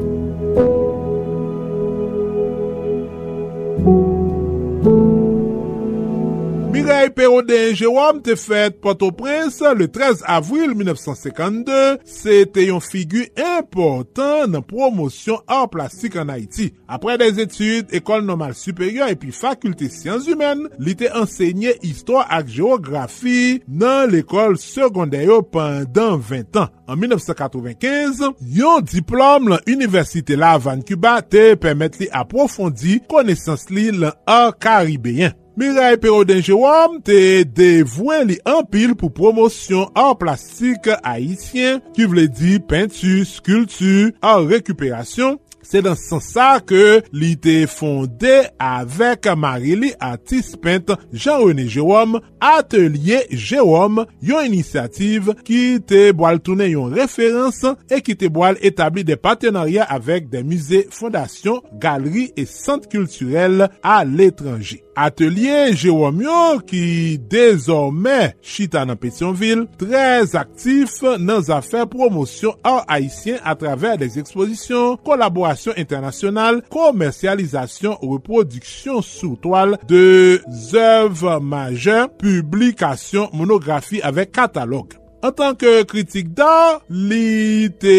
POD Jérôme te fèt Port-au-Prince le 13 avril 1952, se te yon figu important nan promosyon art plastik an Haiti. Apre des etudes, normale supérieure et puis faculté sciences humaines, li te ensegnye Histoire ak géographie nan l'Ekol Secondaire pendant 20 ans. En 1995, yon diplome lan Universite la Havane Cuba te permette li aprofondi konesans li lan or Karibéen. Mireille Perrodin-Jérôme te devoué li anpil pou promosyon an plastik haitien ki vle di pentu, skultu, an rekuperasyon. Se dan san sa ke li te fonde avek Marili Atis Pent Jean-René Jérôme, Atelier Jérôme, yon inisiativ ki te boal toune yon referans e ki te boal etabli de partenarya avek de musey, fondasyon, galeri e sant kulturel a l'etranji. Atelier Jérôme ki dezormè chita nan Pétionville, trez aktif nan zafè promosyon an Haitien a travèr des ekspozisyon, kolaborasyon internasyonal, komersyalizasyon ou reproduksyon sou toal de zèv majeur, publikasyon, monografi avèk katalog. An tanke kritik da, li te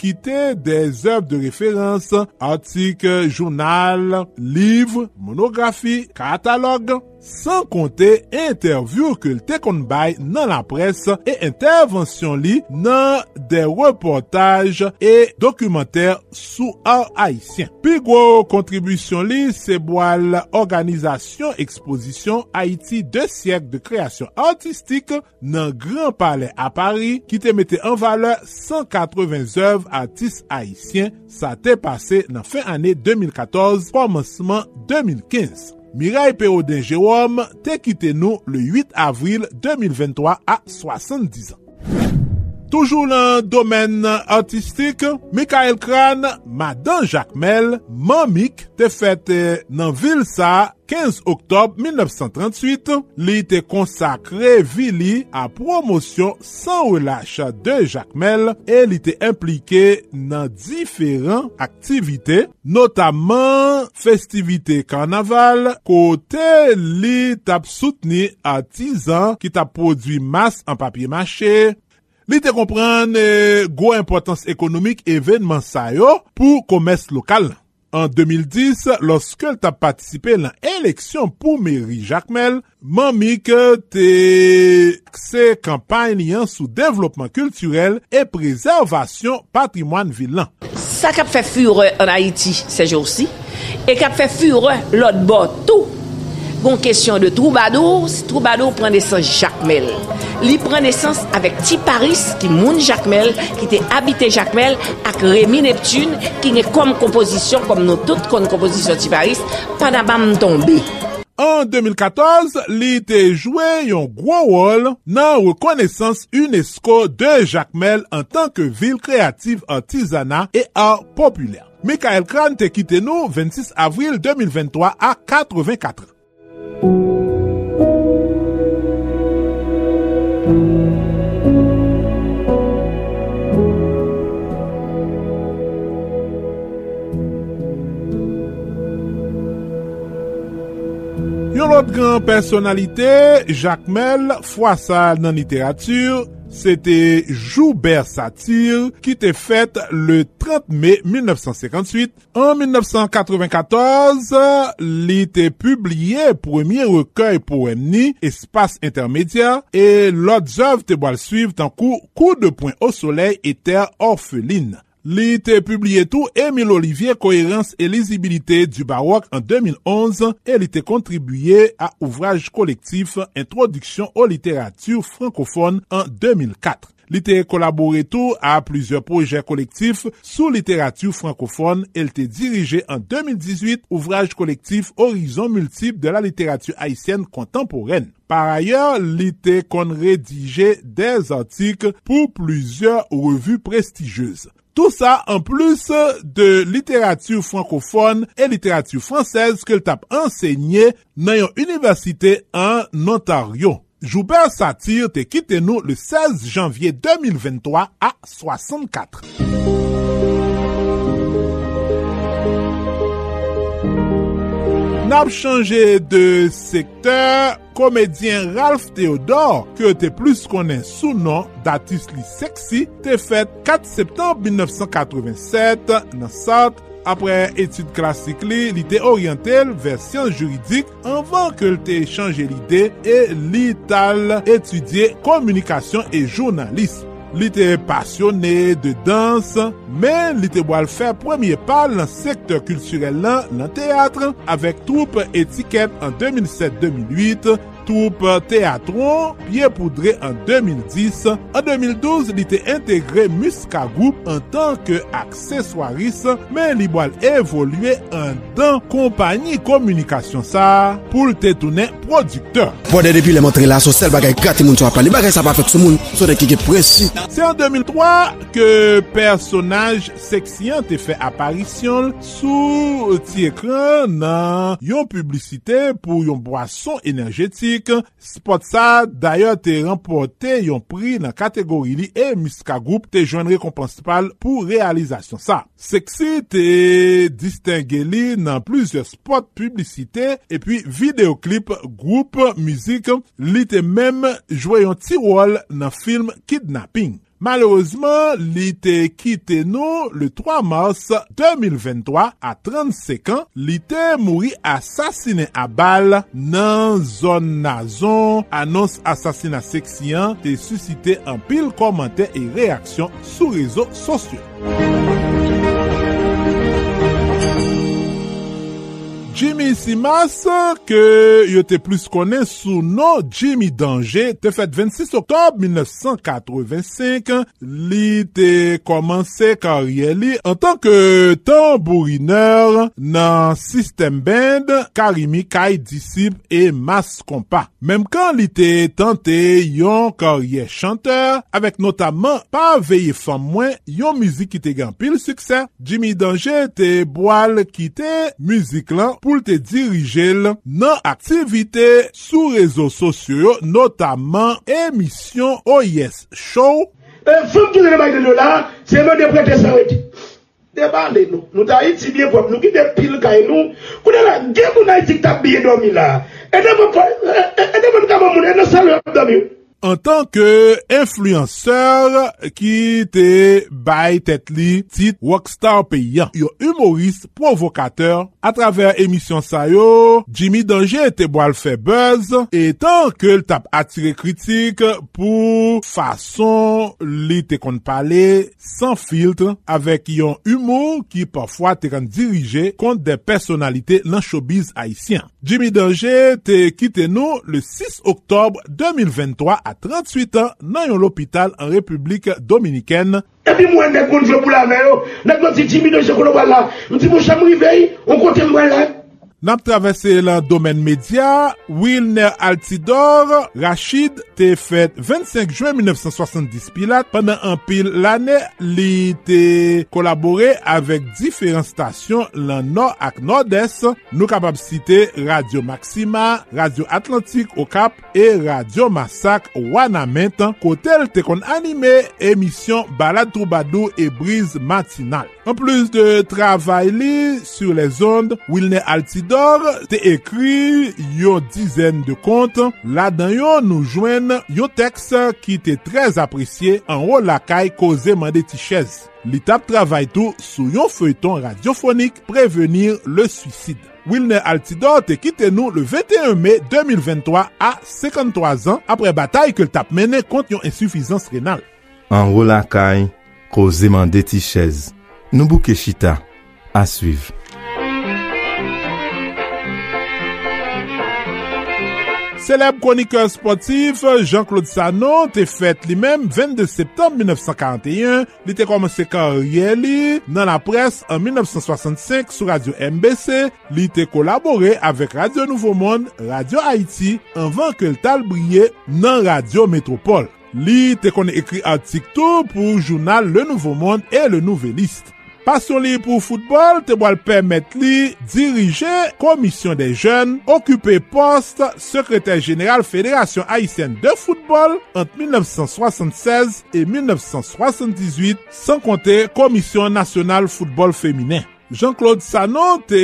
kite des ev de referans, antik, jounal, liv, monografi, katalog, San konte intervyou ke lte kon bay nan la pres e intervensyon li nan de reportaj e dokumenter sou ar haisyen. Pi gwo kontribusyon li se boal organizasyon ekspozisyon Haiti 2 siyek de kreasyon artistik nan Gran Palais a Paris ki te mette an vale 180 oev artist haisyen sa te pase nan fin ane 2014 pomanseman 2015. Mireille Perrodin Jérôme te kite nou le 8 avril 2023 a 70 ans. Toujou nan domen artistik, Mikael Kran, Madan Jacquemel, Mamik te fete nan vil sa 15 oktob 1938. Li te konsakre vili a promosyon san relache de Jacquemel e li te implike nan diferan aktivite, notaman festivite karnaval, kote li tap souteni artisan ki tap prodwi mas an papye mache, li te kompran eh, gwo importans ekonomik evenman sa yo pou komes lokal. An 2010, loske l ta patisipe lan eleksyon pou Meri Jacquemel, mamik te kse kampany liyan sou devlopman kulturel e prezervasyon patrimwan vilan. Sa kap fe fure an Haiti se jorsi, e kap fe fure lot bo tou. Gon kesyon de troubadour, si troubadour pren nesans Jacmel. Li pren nesans avèk ti Paris ki moun Jacmel, ki te habite Jacmel ak Rémi Neptune ki ne kom kompozisyon kom nou tout kon kompozisyon ti Paris, Panabam tombe. An 2014, li te jwe yon gwo wol nan rekonesans UNESCO de Jacmel an tanke vil kreativ artizana e an populèr. Mikael Kran te kite nou 26 avril 2023 a 84 an. Yon lot gran personalite, Jacques Mel, fwa sal nan literatur, C'était Joubert Satire qui était faite le 30 mai 1958. En 1994, l'était publié premier recueil poème ni Espace Intermédiaire et l'autre œuvre te boit suivre tant coup Coup de poing au soleil et Terre orpheline. Li te publie tou Emile Olivier, Koherens et Lisibilité du Baroque en 2011 et li te kontribuye a ouvrage kolektif Introduction au Littérature Francophone en 2004. Li te kolaboré tou a plusieurs projets kolektif sous Littérature Francophone et li te dirige en 2018 ouvrage kolektif Horizon Multiple de la Littérature Haitienne Contemporaine. Par ailleurs, li te kon redige des articles pour plusieurs revues prestigieuses. Tout sa an plus de literatur francophone e literatur fransez ke l tap ensegnye nan yon universite an Ontario. Joubert Satir te kite nou le 16 janvye 2023 a 64. Nap chanje de sekteur, komedyen Ralph Theodore, ki te plus konen sou nan datis li seksi, te fet 4 septembre 1987 nan Sartre apre etude klasik li, li te oryantel ver siyans juridik anvan ke li te chanje li de e li tal etudye komunikasyon e jounalisme. Li te pasyonè de dans, men li te boal fè premier pal nan sektor kulturel lan nan teatran avèk troupe etiket an 2007-2008 troupe Teatron, piye Poudre en 2010. En 2012, li te integre Muska Group en tanke akseswaris, men li boal evolue en dan kompanyi komunikasyon sa pou te toune produkteur. Pwede depi le montre la, so sel bagay gati moun chwa pali, bagay sa pa fek sou moun, so de ki ge presi. Se en 2003, ke personaj seksyen te fe aparisyon sou ti ekran nan yon publicite pou yon boason enerjetik Jamaik. Spot sa, dayor te rempote yon pri nan kategori li e Miska Group te jwen rekompansipal pou realizasyon sa. Seksi te distingue li nan plizye spot publicite e pi videoklip group muzik li te mem jwe yon ti wol nan film Kidnapping. Malouzman, li te kite nou le 3 mars 2023 a 35 an, li te mouri asasine a bal nan zon nazon. Anons asasina seksiyan te susite an pil komante e reaksyon sou rezo sosyo. Jimmy Simas, ke yo te plus konen sou nou Jimmy Danger, te fet 26 oktob 1985, li te komanse karye li an tanke tambourineur nan System Band, Karimi Kai Disip e Mas Kompa. Mem kan li te tante yon karye chanteur, avek notaman pa veye fam mwen yon muzik ki te gen pil suksè. Jimmy Danger te boal kite muzik lan pou pou te dirijel nan aktivite sou rezo sosyo, notaman emisyon OYES Show. E foun ki de bay de nou la, se nou de prete sa weti. De bande nou, nou ta iti biye pop, nou ki de pil kay e nou, kou de la gen moun a iti tak biye domi la. E de moun e, e, kama moun, e de salwe domi ou. an tanke influenceur ki te bay tet li tit rockstar peyan. Yo humorist, provokateur, a traver emisyon sayo, Jimmy Danger te boal fe buzz, etan ke l tap atire kritik pou fason li te kon pale san filtre avek yon humor ki pafwa te kan dirije kont de personalite lan showbiz haisyen. Jimmy Danger te kite nou le 6 oktob 2023 a a 38 an nan yon l'opital an Republik Dominiken. Epi mwen dek kon vle pou la veyo, dek kon ti timi de se kono wala, mwen ti mwen chanm rivey, on konten mwen la. Nap travese lan domen media, Wilner Altidor, Rachid te fet 25 juen 1970 pilat, Pendan an pil lane li te kolabore avek diferent stasyon lan nor ak nordes, nou kapab site Radio Maxima, Radio Atlantik Okap e Radio Massak Wanament, kotel te kon anime emisyon Balad Troubadou e Brise Matinal. En plus de travay li, sur les ondes, Wilner Altidor te ekri yon dizen de kont. La dan yon nou jwen yon teks ki te trez apresye an ou lakay koze mande ti chez. Li tap travay tou sou yon feuilleton radiofonik prevenir le suicide. Wilner Altidor te kite nou le 21 me 2023 a 53 an apre batay ke l tap mene kont yon insufizans renal. An ou lakay koze mande ti chez. Noubouke Chita, à suivre. Seleb kronikeur sportif Jean-Claude Sanon te fèt li mèm 22 septembre 1941, li te komanse karye li nan la pres en 1965 sou Radio MBC, li te kolabore avèk Radio Nouveau Monde, Radio Haiti, anvan ke l tal brye nan Radio Metropole. Li te konen ekri artik tou pou jounal Le Nouveau Monde et Le Nouveliste. Pasyon li pou foutbol te boal permet li dirije komisyon de jen, okupe post sekretèr jeneral Fédération Haitienne de Foutbol ant 1976 et 1978, san konte komisyon nasyonal foutbol féminin. Jean-Claude Sanon te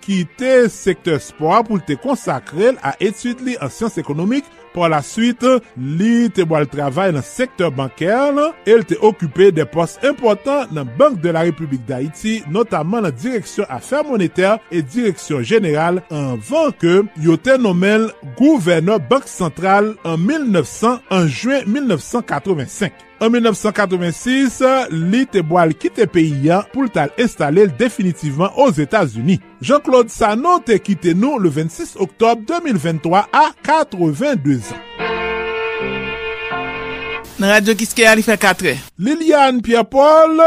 kite sektor sport pou te konsakrel a etuit li an siyans ekonomik Po la suite, li te boal travay nan sektor banker nan, el te okupe de pos important nan Bank de la Republik d'Haïti, notaman nan Direksyon Affaires Monétaire et Direksyon Générale, anvan ke yote nomel gouverneur Bank Sentral an 1900 an juen 1985. An 1986, li te boal kite peyi an pou tal estalel definitiveman os Etats-Unis. Jean-Claude Sano te kite nou le 26 oktob 2023 a 82 an. Nan radyo Kiske a li fè katre. Liliane Pierre-Paul,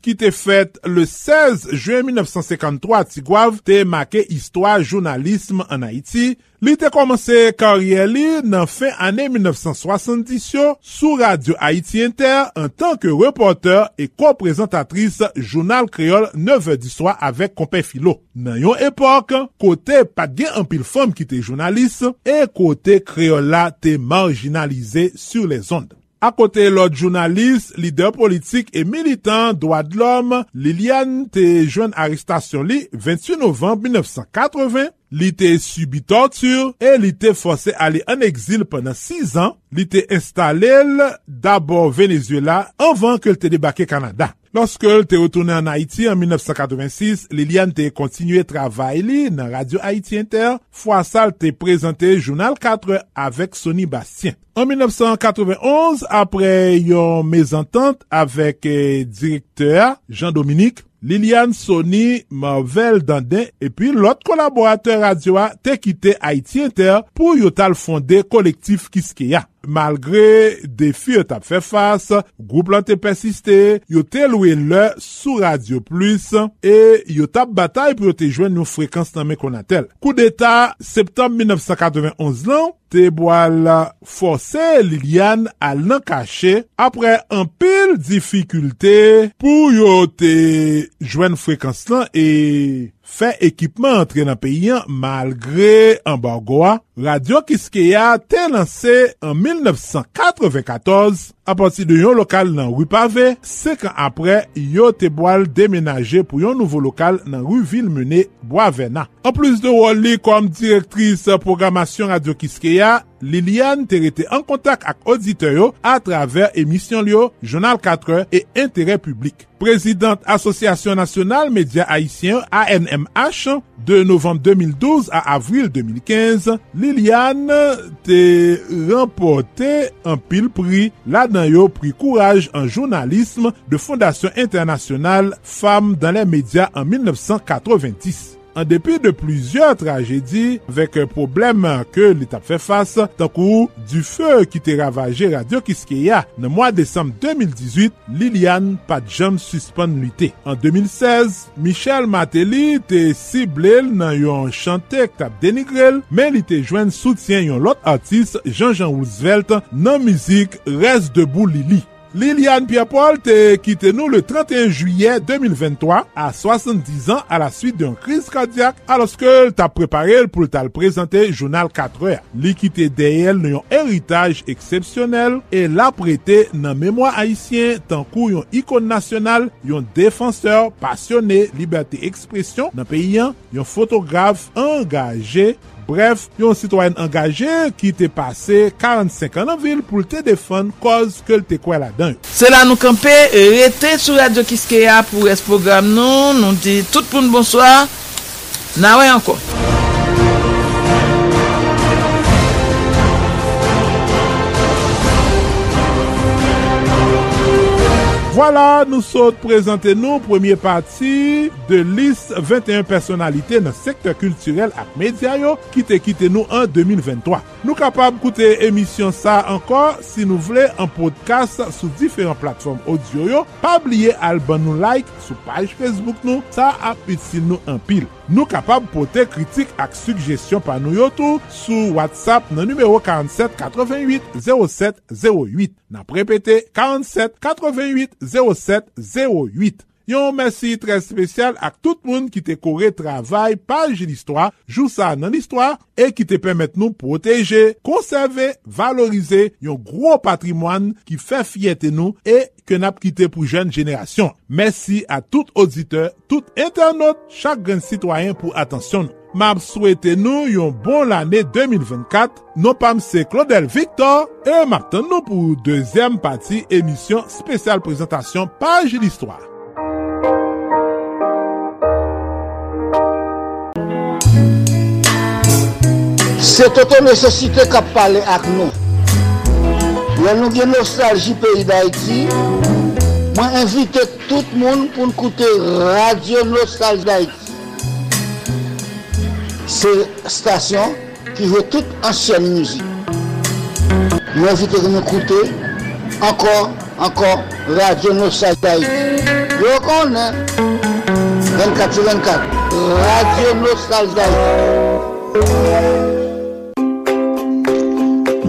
ki te fèt le 16 juen 1953 ti gwav, te make histwa jounalisme an Haiti. Li te komanse karye li nan fin ane 1970 yo sou radyo Haiti Inter an tanke reporter e ko-prezentatrice jounal kreol 9 di swa avek kompe filo. Nan yon epok, kote pat gen an pil fom ki te jounalist e kote kreola te marginalize sur les onde. Akote lot jounalist, lider politik e militant doa de l'om, Liliane te jwen aristasyon li 28 novembre 1980 Li te subi tortur, e li te fose ale an exil penan 6 an, li te estalel d'abor Venezuela anvan ke l te debake Kanada. Lorske l te retourne an Haiti an 1986, Liliane te kontinue travay li nan Radio Haiti Inter, fwa sal te prezante Jounal 4 avek Sonny Bastien. An 1991, apre yon mezantante avek eh, direkteur Jean-Dominique, Liliane Sony, Marvel Dandin, epi lot kolaborateur radio a te kite Haiti Inter pou yotal fonde kolektif Kiskeya. Malgre defi yo tap fe fase, group lan te persiste, yo te loue le sou Radio Plus, e yo tap batay pou yo te jwen nou frekans nan men konatel. Kou d'Etat, septembe 1991 lan, te boal force Liliane al nan kache apre an pil difikulte pou yo te jwen frekans lan e... fè ekipman antre nan peyi an malgre ambargoa, Radio Kiskeya te lanse an 1994 apati de yon lokal nan Rupave, se kan apre yo te boal demenaje pou yon nouvo lokal nan Ruvilmene Boavena. An plus de woli kom direktris programasyon Radio Kiskeya, Liliane te rete an kontak ak auditeyo a traver emisyon liyo, Jounal 4 e Interè Publik. Prezident Asosyasyon Nasyonal Medya Haitien ANMH de novem 2012 a avril 2015, Liliane te rempote an pil pri la dan yo pri kouraj an jounalisme de Fondasyon Internasyonal Femme dan le Medya an 1990. An depi de plizye tragedi, vek problem ke li tap fe fase, takou du fe ki te ravaje Radio Kiskeya nan mwa Desem 2018, Liliane pat jom suspon lute. An 2016, Michel Mateli te siblel nan yon chantek tap denigrel, men li te jwen soutyen yon lot artist Jean-Jean Roosevelt nan mizik Res Debout Lili. Liliane Pierre-Paul te quitté nous le 31 juillet 2023 à 70 ans à la suite d'une crise cardiaque alors que t'a préparé pour t'a présenter journal 4 heures. L'équité d'elle n'a un héritage exceptionnel et l'a prêté dans mémoire haïtien tant qu'un icône nationale, un défenseur passionné, liberté expression dans pays, un photographe engagé Bref, yon sitwoyen angaje ki te pase 45 an an vil pou te defan koz ke l te kwe la den. Se la nou kampe, rete sou Radio Kiskeya pou es program non? nou, nou di tout pou nou bonsoir, na wey anko. Voilà, nou sot prezante nou premye pati de liste 21 personalite nan sektor kulturel ak media yo ki te kite nou an 2023. Nou kapab koute emisyon sa ankor si nou vle an podcast sou diferent platform audio yo. Pabliye alban nou like sou page Facebook nou, sa ap itil nou an pil. Nou kapab pote kritik ak sugestyon pa nou yo tou sou WhatsApp nan numero 47 88 07 08. Nan prepete 47 88 07 08. 0708. Yon mersi tre spesyal ak tout moun ki te kore travay paj l'histoire, jou sa nan l'histoire, e ki te pemet nou proteje, konserve, valorize yon gro patrimoine ki fe fiyete nou e ke nap kite pou jen jenerasyon. Mersi a tout auditeur, tout internaute, chak gen sitwayen pou atensyon nou. map souwete nou yon bon l'anè 2024, nou pam se Claudel Victor, e map ten nou pou dezem pati emisyon spesyal prezentasyon Paj l'Histoire. Se toto nesosite kap pale ak nou. Yon nou gen nostalji peyi da iti, mwen invite tout moun pou nkoute Radio Nostalji da iti. Se stasyon ki jwe tout ansyen mouzik. Mwen invite gen nou koute ankor, ankor Radio Nostalji d'Haïti. Yo konen, 24-24, Radio Nostalji d'Haïti.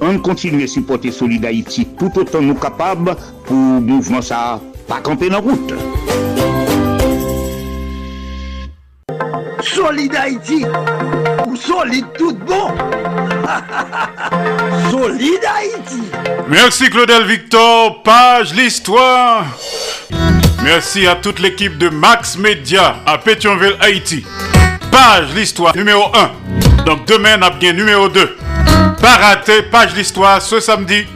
On continue à supporter Solid Haïti tout autant nous capables pour le mouvement ça pas camper dans la route. Solid Haïti ou solide tout bon. *laughs* solide Haïti. Merci Claudel Victor, page l'histoire. Merci à toute l'équipe de Max Media à Pétionville, Haïti. Page l'histoire numéro 1. Donc demain, on a bien numéro 2. Pas rater, page l'histoire ce samedi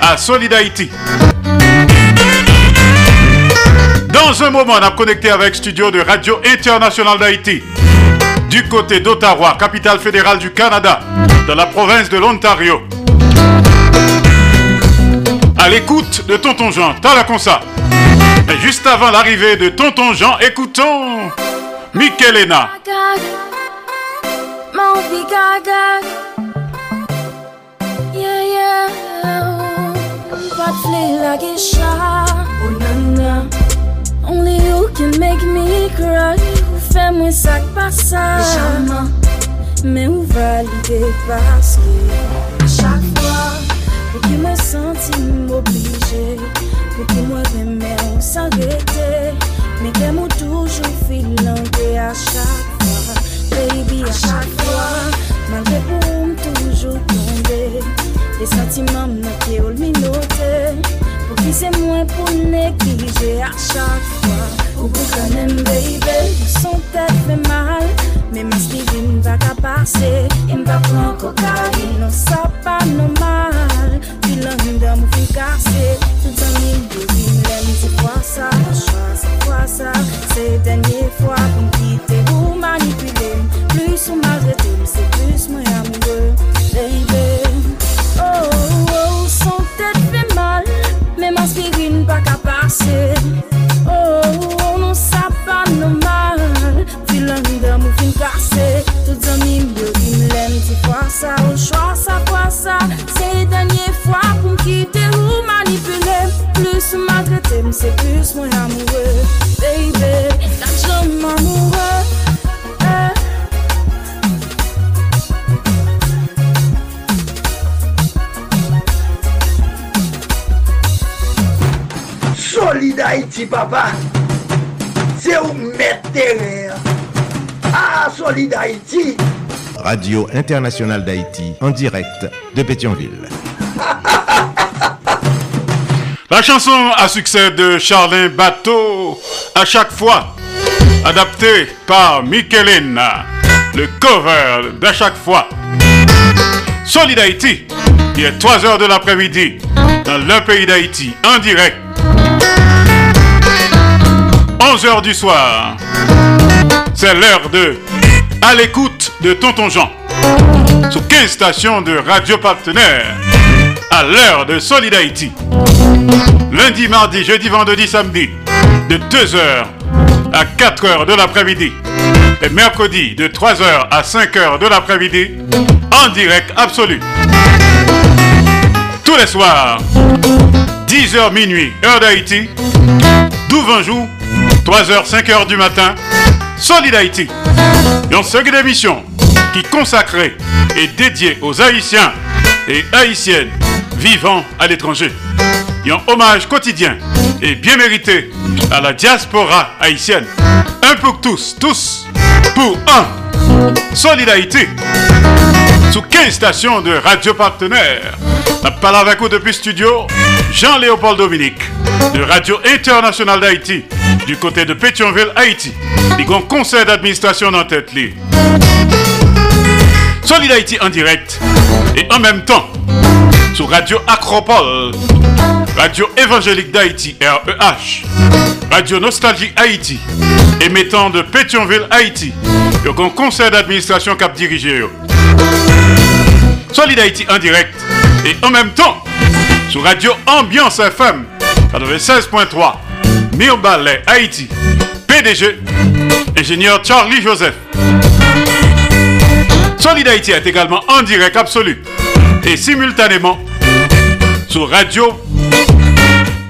à Solid Haïti. Dans un moment, on a connecté avec studio de Radio Internationale d'Haïti. Du côté d'Ottawa, capitale fédérale du Canada, dans la province de l'Ontario. À l'écoute de Tonton Jean, Talakonsa. Et juste avant l'arrivée de Tonton Jean, écoutons Michelena. But flee like a shark Oh nana Only you can make me cry. Ou fè mwen sak pasan Jaman Men ou valide paske Chak fwa Pou ki mwen senti m'oblije Pou ki mwen remè ou san rete Men ke mwen toujou filante A chak fwa Baby a chak fwa Malve pou m toujou konde les sentiments me qui ont minoté, pour qui c'est moins pour négliger à chaque fois, ou quand même baby, son tête fait mal, mais ma Steven va qu'à passer, il va prendre cocaïne, non ça pas normal, puis l'homme d'un mou fin cassé, tout un mille de vie, l'aime c'est quoi ça, choix c'est quoi ça, c'est dernière fois pour me quitter ou manipuler, plus ou pase. Oh, oh nou sa pa normal. Filan dan mou fin kase Tout zan mi myo im lem ti fwa sa Ou chwa sa fwa sa Se danye fwa pou mkite ou manipule Plus ou maltrete m se plus mwen amoure Baby, ta jom amoure Solid Haïti, papa. C'est où mettre terrain. Ah, Solid Haïti. Radio Internationale d'Haïti, en direct de Pétionville. *laughs* La chanson à succès de Charlin Bateau, à chaque fois, adaptée par Michelena, le cover d'à chaque fois. Solid Haïti, il est 3h de l'après-midi, dans le pays d'Haïti, en direct. 11h du soir, c'est l'heure de À l'écoute de Tonton Jean, sous 15 stations de radio partenaires, à l'heure de Solid Haïti. Lundi, mardi, jeudi, vendredi, samedi, de 2h à 4h de l'après-midi. Et mercredi, de 3h à 5h de l'après-midi, en direct absolu. Tous les soirs, 10h minuit, heure d'Haïti, 12 jours, 3h, 5h du matin, Solid Haïti. Une série d'émissions qui consacrée et dédiée aux Haïtiens et Haïtiennes vivant à l'étranger. Un hommage quotidien et bien mérité à la diaspora haïtienne. Un pour tous, tous pour un. Solid Haïti. Sous 15 stations de radio partenaires. Avec vous depuis studio Jean-Léopold Dominique de Radio Internationale d'Haïti du côté de Pétionville, Haïti. Il y a un conseil d'administration dans tête. Solid Haïti en direct et en même temps sur Radio Acropole, Radio Évangélique d'Haïti, REH, Radio Nostalgie Haïti, émettant de Pétionville, Haïti. A un conseil d'administration cap dirigé. Solid Haïti en direct et en même temps sur Radio Ambiance FM 96.3 Mirbalet Haïti PDG ingénieur Charlie Joseph. Solid Haïti est également en direct absolu et simultanément sur Radio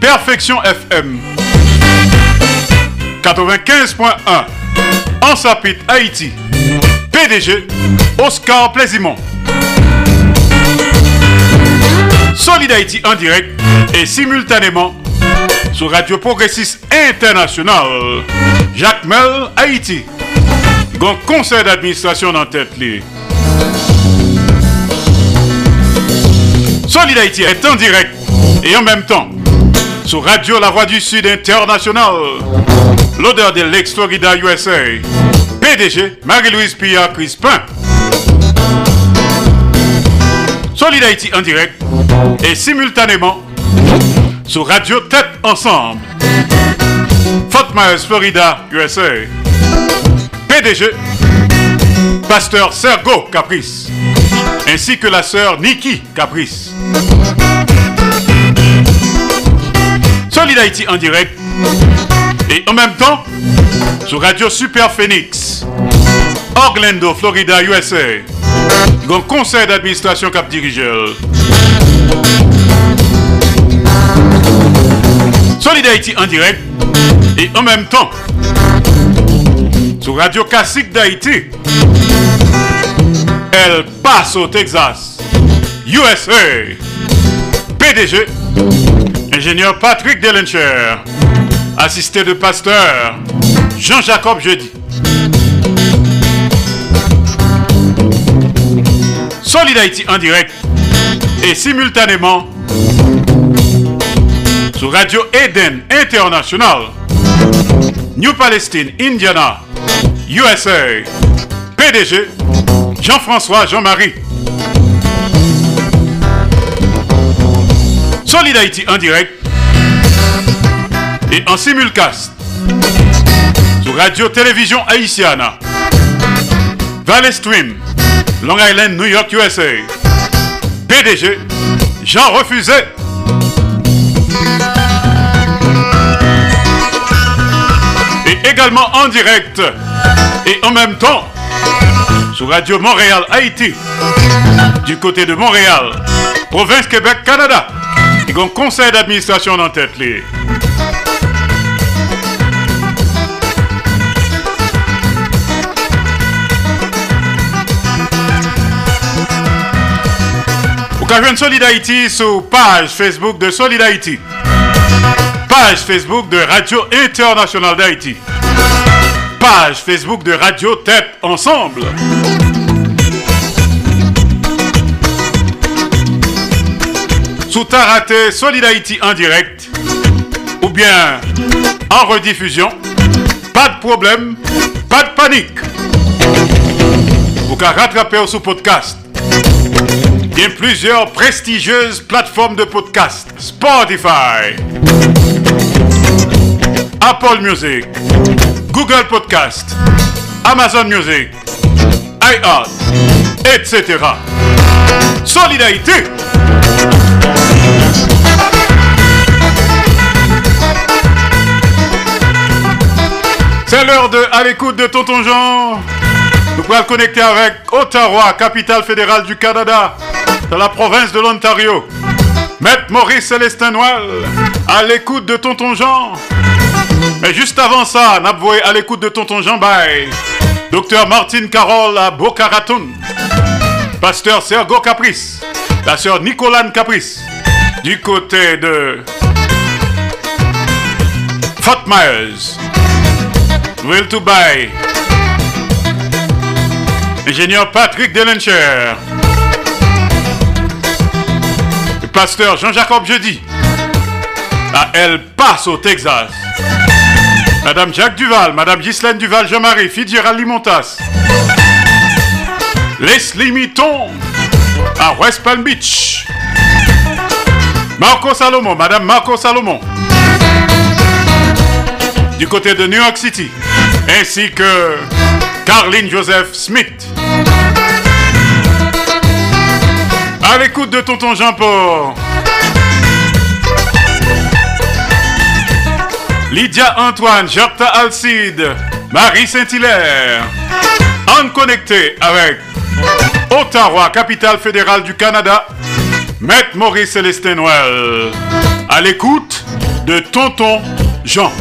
Perfection FM 95.1 en Sapit Haïti PDG Oscar Plaisimont Solid Haïti en direct et simultanément sur Radio Progressiste International. Jacques Mel, Haïti. Grand conseil d'administration dans tête. Solid Haïti est en direct et en même temps sur Radio La Voix du Sud International. L'odeur de l'ex-Florida USA. PDG Marie-Louise Pia Crispin. Solid Haïti en direct et simultanément sur Radio Tête Ensemble. Fort Myers, Florida, USA. PDG, Pasteur Sergo Caprice, ainsi que la sœur Nikki Caprice. Solid Haïti en direct et en même temps sur Radio Super Phoenix, Orlando, Florida, USA. Grand conseil d'administration cap dirigeur. Solid Haïti en direct et en même temps sur Radio Classique d'Haïti. El Paso, Texas, USA. PDG, ingénieur Patrick Delencher, assisté de pasteur Jean-Jacob Jeudi. Solid Haïti en direct et simultanément sur Radio Eden International, New Palestine, Indiana, USA. PDG Jean-François Jean-Marie. Solid Haïti en direct et en simulcast sur Radio Télévision Haïtiana, Valley Stream, Long Island, New York, USA. PDG Jean Refusé. Également en direct et en même temps sur Radio Montréal, Haïti, du côté de Montréal, province Québec, Canada. A un conseil d'administration dans tête. Occasion Solid Haïti sur page Facebook de Solid Haïti. Page Facebook de Radio Internationale d'Haïti. Page Facebook de Radio Tête Ensemble. Sous raté Solid Haïti en direct ou bien en rediffusion, pas de problème, pas de panique. Vous pouvez rattraper sous podcast. Il y a plusieurs prestigieuses plateformes de podcast. Spotify, Apple Music, Google Podcast, Amazon Music, iHeart, etc. Solidarité. C'est l'heure de À l'écoute de Tonton Jean. Nous le connecter avec Ottawa, capitale fédérale du Canada, dans la province de l'Ontario. Maître Maurice Célestin Noël, à l'écoute de Tonton Jean. Mais juste avant ça, Naboué à l'écoute de Tonton Jean Bay. Docteur Martine Carole à Boca Raton. Pasteur Sergo Caprice. La sœur Nicolane Caprice. Du côté de Fort Myers. Will to buy. Ingénieur Patrick Delencher. pasteur Jean-Jacob Jeudi à El Paso, Texas. Madame Jacques Duval, Madame Ghislaine Duval, Jean-Marie, Limontas. Leslie Mitton à West Palm Beach. Marco Salomon, Madame Marco Salomon. Du côté de New York City. Ainsi que Carline Joseph Smith. À l'écoute de Tonton Jean-Paul. Lydia Antoine, Jorta Alcide, Marie Saint-Hilaire. En connecté avec Ottawa, capitale fédérale du Canada, Maître Maurice Célestin Noël. À l'écoute de Tonton Jean.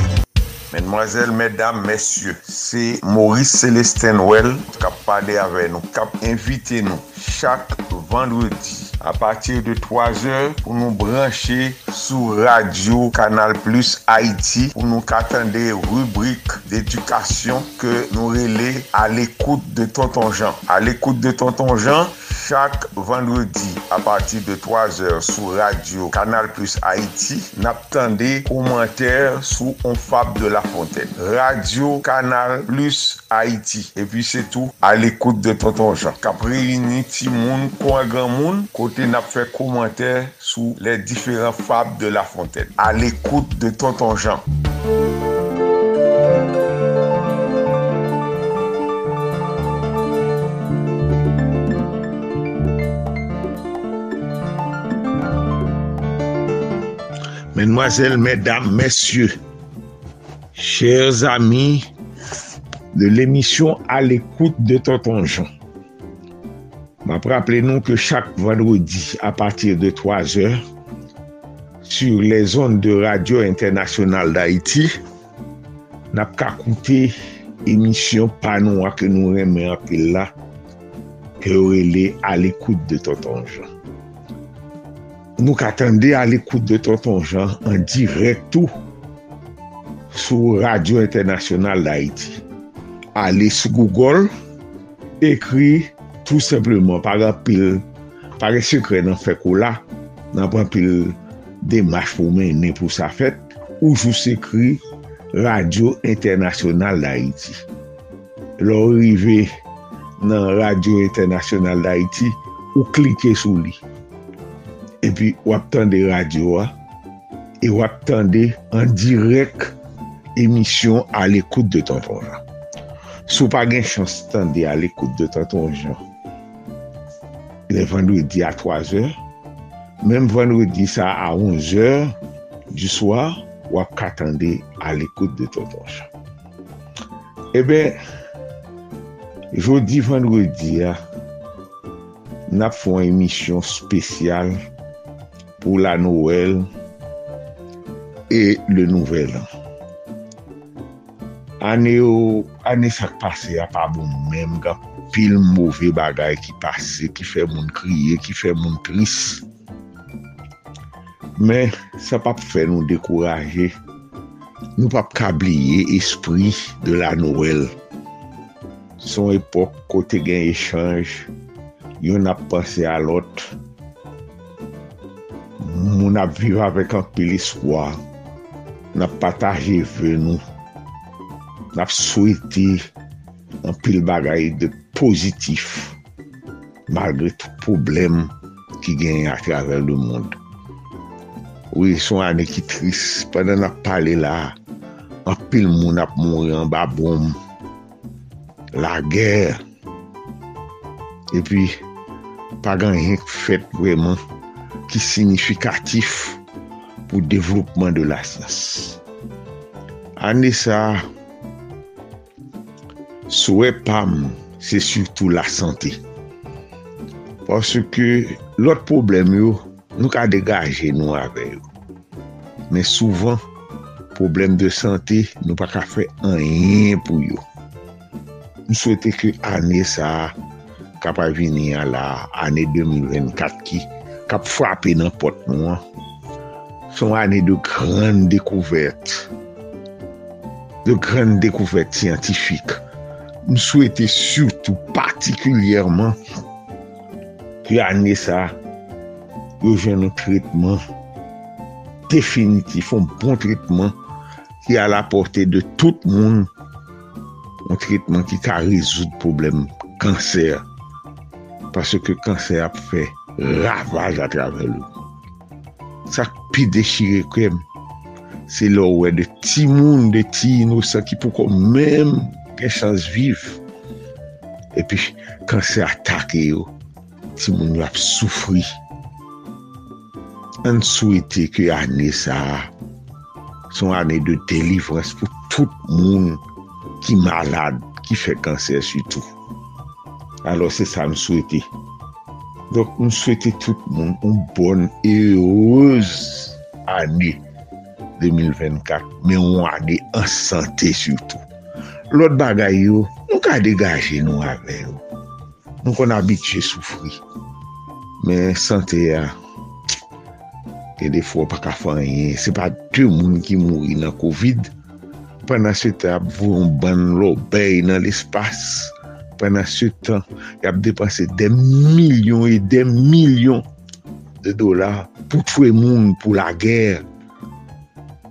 Mesdemoiselles, mesdames, messieurs, c'est Maurice Célestin Noël qui a parlé avec nous, qui a invité nous chaque vendredi à partir de 3 heures pour nous brancher sur Radio Canal Plus Haïti pour nous attendre des rubriques d'éducation que nous relais à l'écoute de Tonton Jean. À l'écoute de Tonton Jean, Chak vendredi a pati de 3 or sou radio Kanal Plus Haiti nap tende komenter sou On Fab de la Fontaine. Radio Kanal Plus Haiti. E pi se tou al ekoute de Tonton Jean. Kapre yini ti moun kwa gran moun kote nap fe komenter sou le diferent Fab de la Fontaine. Al ekoute de Tonton Jean. Mesdemoiselles, mesdames, messieurs, chers amis de l'émission à l'écoute de Tonton Jean. Rappelez-nous que chaque vendredi à partir de 3 heures, sur les ondes de Radio Internationale d'Haïti, n'a ka koute émission panon que nous nou là, que la ke orele al de Tonton Jean. nou katande a l'ekoute de Tonton Jean an direk tou sou Radio Internasyonal d'Haïti. Ale sou Google, ekri tout sepleman par apil, par e sekre nan fekou la, nan apil demache pou menen pou sa fèt, ou jou sekri Radio Internasyonal d'Haïti. Lò rive nan Radio Internasyonal d'Haïti, ou klike sou li. epi wap tande radyo a, e wap tande an direk emisyon al ekoute de tonton jan. Sou pa gen chans tande al ekoute de tonton jan. Le vendredi a 3 or, menm vendredi sa a 11 or, du swar, wap katande al ekoute de tonton jan. Eh Ebe, jodi vendredi a, nap foun emisyon spesyal pour la Noël et le Nouvel An. Ane yo, ane sak pase a pa bon mèm, ga pil mouve bagay ki pase, ki fè moun kriye, ki fè moun tris. Men, sa pap fè nou dekouraje, nou pap kabliye espri de la Noël. Son epok kote gen echange, yon ap pase alot, moun ap vive avèk an pil iskwa, nap pataje ve nou, nap souwete an pil bagay de pozitif, malgre tout problem ki gen a travèl le moun. Ouye, son anè ki tris, padan nap pale la, an pil moun ap moun yon baboum, la gèr, epi, pa gan yon fèt vwèman, ki signifikatif pou devlopman de la sas. Ane sa, souwe pam, se surtout la sante. Paske lot problem yo, nou ka degaje nou ave yo. Men souvan, problem de sante, nou pa ka fe anyen pou yo. Nou souwete ke ane sa, ka pa vini a la ane 2024 ki, kap fwape nan pot nou an. Son ane de gran dekouverte. De gran dekouverte siyantifik. M souwete surtout, partikulyèrman, ki ane sa, yo jen nou tritman definitif, un bon tritman ki a la porte de tout moun. Un tritman ki ka rezout problem kanser. Paske kanser ap fè ravaj a travel. Sak pi dechire krem, se lò wè de ti moun, de ti inosan ki pou kon mèm gen chans viv. Epi, kan se atake yo, ti moun yo ap soufri. An souwete ki ane sa, son ane de delivres pou tout moun ki malade, ki fè kanser sütou. Alors se sa m souwete. Donk m souwete tout moun un bon e rose ane 2024, men ou ane an sante surtout. Lot bagay yo, nou ka degaje nou ave yo. Nou kon abitje soufri. Men sante ya, te defo pa ka fanyen. Se pa te moun ki mouri nan COVID, panan se te ap voun ban lobey nan l'espace. Pendan se tan, yap depanse de milyon e de milyon de dolar pou twe moun pou la ger.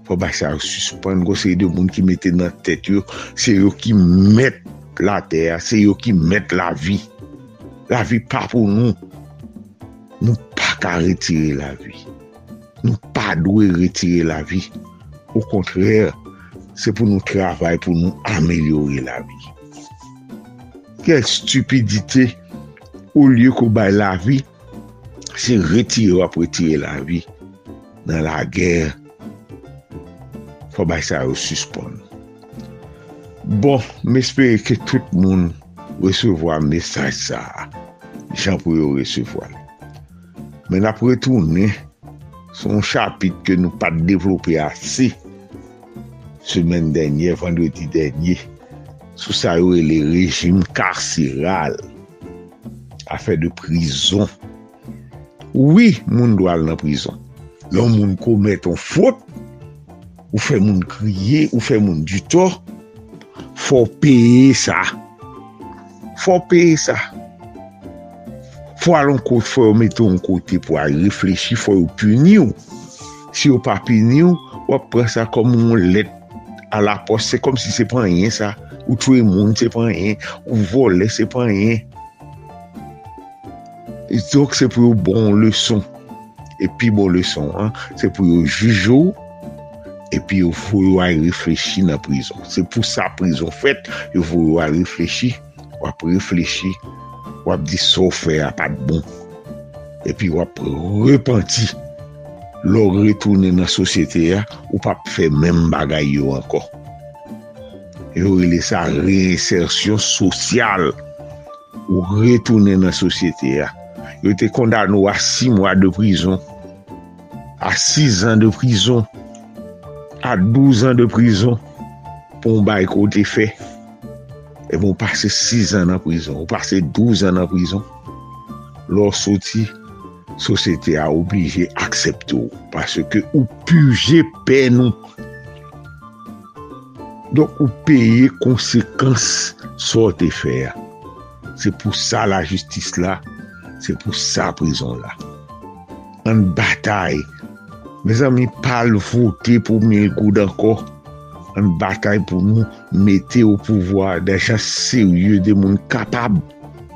Fwa ba sa suspande gwa se de moun ki mette nan tet yo, se yo ki met la ter, se yo ki met la vi. La vi pa pou nou. Nou pa ka retire la vi. Nou pa dwe retire la vi. Ou kontrèr, se pou nou travay pou nou amelyore la vi. Kel stupidite ou liyo kou bay la vi, se retire wap retire la vi nan la ger. fò bay sa ou suspon. Bon, mespere ke tout moun resevo a mesaj sa. Jan pou yo resevo resevoa. Men apre toune, son chapit ke nou pat devlopi ase semen denye, vendredi denye, sou sa yo e le rejim karsiral. Afe de prizon oui moun do al nan prizon lon moun komet an fote. Ou fe moun kriye ou fe moun duto. Fò peye sa. Fò peye sa. Fò alon kote fò yo meton kote pou a reflechi fò yo puni ou si yo pa puni ou wap pre sa kom moun let a la pos, se kom si se pan yen sa. Ou tue moun se pan yen, ou vole se pan yen. E tok se pou yo bon leson. E pi bon leson, an, se pou yo jujo, e pi yo fou yo a reflechi nan prizon. Se pou sa prizon fet, yo fou yo a reflechi, wap reflechi, wap di so fe apat bon. E pi wap repenti. lor retounen nan sosyete ya, ou pap fe men bagay yo anko. yo rele sa reinsersyon sosyal ou retounen nan sosyete ya. Yo te kondan nou a 6 mwa de prizon, a 6 an de prizon, a 12 an de prizon, pou mba ekote fe. E moun pase 6 an nan prizon, ou pase 12 an nan prizon, lor soti, sosyete a oblije aksepto, parce ke ou puje pen nou. Donk ou peye konsekans so te fer. Se pou sa la justis la, se pou sa prison la. An batay, me zan mi pal vote pou mi ekoud anko, an batay pou nou mette ou pouvoi de chan serye de moun kapab,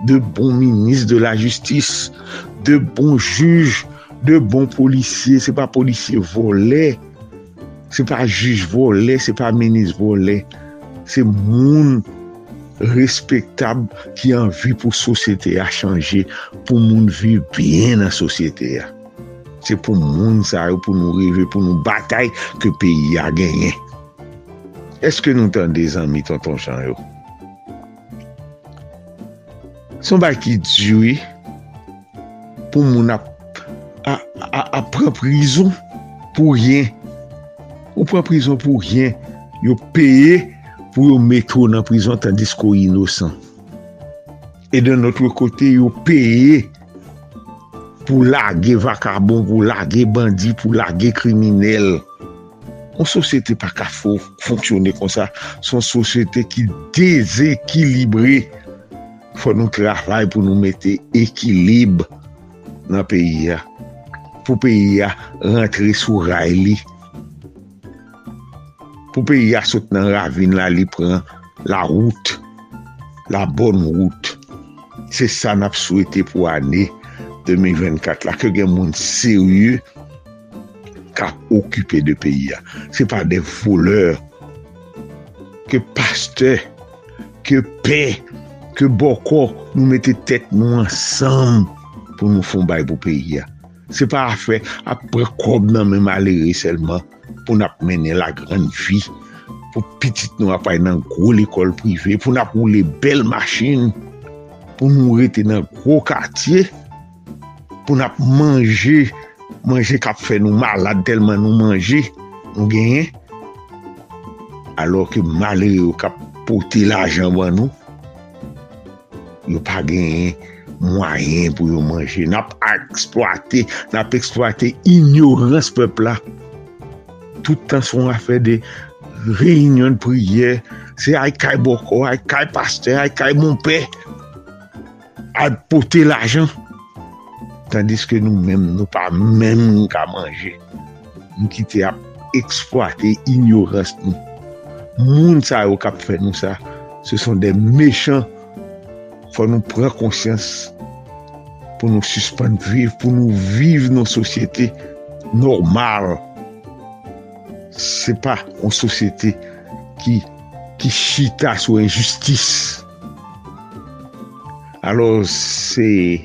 de bon minis de la justis, de bon juj, de bon polisye, se pa polisye voley, se pa juj vole, se pa menis vole. se moun respektab ki anvi pou sosyete a chanje, pou moun vi bien nan sosyete a. Se pou moun sa yo, pou nou rive, pou nou batay ke peyi a genyen. Eske nou tan de zanmi tonton chan yo? Son ba ki djwi pou moun ap ap ap ap prizon pou yen Ou pran prizon pou rien, yo peye pou yo meto nan prizon tandis ko inosan. E den notre kote yo peye pou lage vakabon, pou lage bandi, pou lage kriminel. On sosyete pa ka fonksyone kon sa, son sosyete ki dezekilibre. Fon nou travay pou nou mette ekilib nan peyi ya. Pou peyi ya rentre sou ray li. pou peyi a sot nan ravine la li pren la route, la bon route. Se sa nap souwete pou ane 2024 la, ke gen moun serye ka okupe de peyi a. Se pa de voleur, ke paste, ke pe, ke boko nou mette tet nou ansam pou nou fon bay pou peyi ya. Se pa a fe apre kob nan men malere selman pou nap mene la gran vi. Pou pitit nou apay nan gro l'ekol prive. Pou nap moule bel machin. Pou nou rete nan gro katye. Pou nap manje. Manje kap fe nou malade telman nou manje. Nou genye, Alor ke malere yo kap pote la janban nou. Yo pa genye, mwayen pou yo manje. Nap eksploate, nap eksploate ignorans pepla. Toutan son a fe de reynyon priye. Se ay kay boko, ay kay paste, ay kay monpe. ay pote l'ajan. Tandis ke nou men, nou pa men nou ka manje. Nou ki te ap eksploate ignorans nou. Moun sa yo kap fe nou sa. Se son de mechan fò nou pren konsyans pou nou suspande viv, pou nou viv nou sosyete normal. Se pa an sosyete ki, ki chita sou injustis. Alors se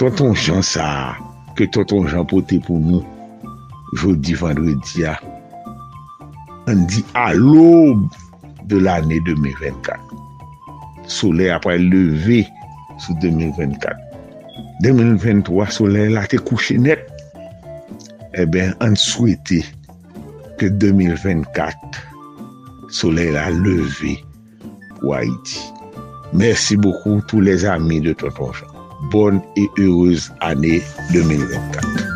tonton jan sa ke tonton jan pote pou nou jodi vendredi a an di a l'aube de l'année 2024. soleil apre leve sou 2024. 2023, soleil la te kouche net. E eh ben, an souwete ke 2024, soleil la leve pou Haiti. Mersi beaucoup tous les amis de Tonton Jean. Bonne et heureuse année 2024.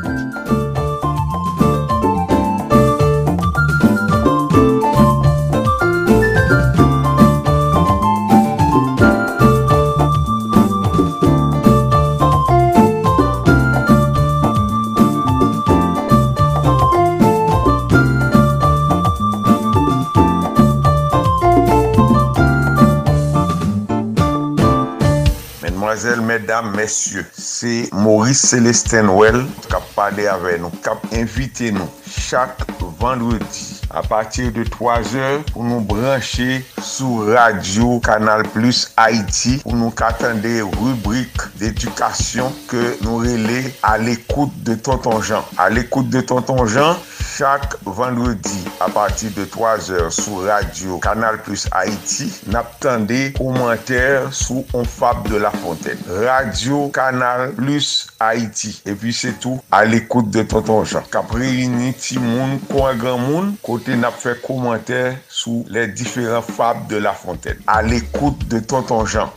Mesdames, Messieurs, c'est Maurice Célestin Well kap pale ave nou, kap invite nou chak vendredi a patir de 3 or pou nou branche sou radio Kanal Plus Haiti pou nou katande rubrik d'edukasyon ke nou rele a l'ekoute de Tonton Jean. A l'ekoute de Tonton Jean, chak vendredi a patir de 3 or sou radio Kanal Plus Haiti nap tende komenter sou On Fab de la Fontaine. Radio Kanal Plus Haiti. E pi se tou a l'ekoute de Tonton Jean. Kapri ni ti moun, kwa gran moun, kwa kote nap fe komenter sou le diferent Fab de la Fontaine. A l'ekoute de Tonton Jean.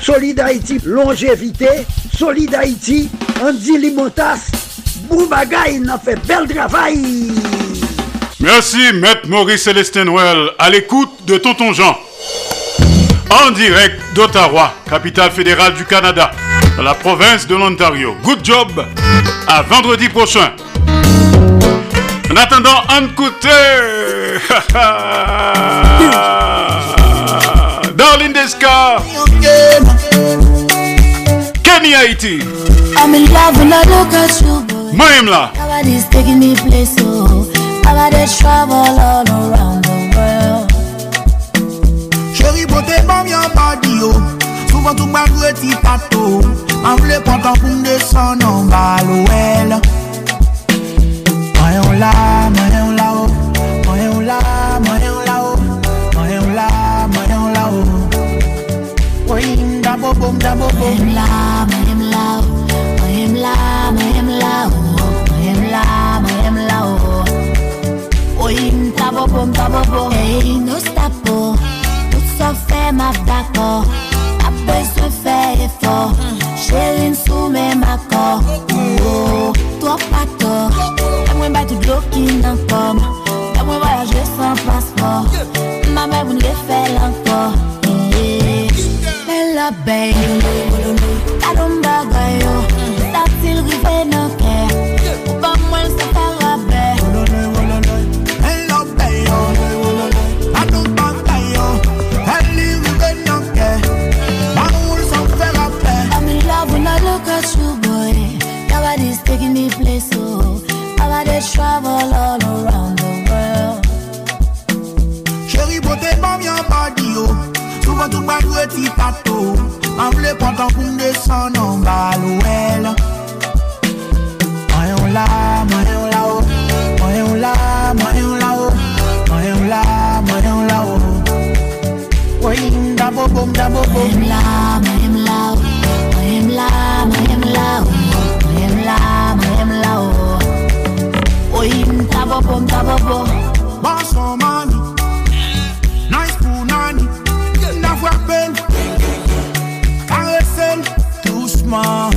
Solid Haïti, longévité, Solid Haïti, Andy Limotas, Boubagaï, n'a fait bel travail. Merci, Maître Maurice Célestin Noël, à l'écoute de Tonton Jean. En direct d'Ottawa, capitale fédérale du Canada, dans la province de l'Ontario. Good job, à vendredi prochain. En attendant, un côté. Darling Desca. Kenny Haiti. I'm in love when I look at you, boy. Moi-même là. Nobody's taking me place, oh. Travel all around the world? Chéri pote bam yon body yo Souvan tou mwen vwe ti pato Mwen vle kontan pou m desan nan balo el Mwen yon la, mangé un la, mangé un la, mangé un la, mangé un la, mangé un la. Oui, da bo bom da bo la, la, la, la, la, la. Da bo da bo. Hey, no stop, tout ça fait ma d'accord. Après se fait effort, chérie sous mes accords. Oh, to pas tort. Mwen bay tout blokin ankom. Mwen mwen voyaje san. Ma mè voun le fè lankor. Bella baby, travel all around the world. Chérie, protège pas bien body, oh. Souvent tout bas nous est tato. En voulait pas tant pour me en bas, là, là, oh. Moyen là, là, oh. Moyen là, là, oh. Moyen là, moyen là, oh. bobo, nta bobo. Boss on money, nice punani, na frappelle, caresselle, doucement.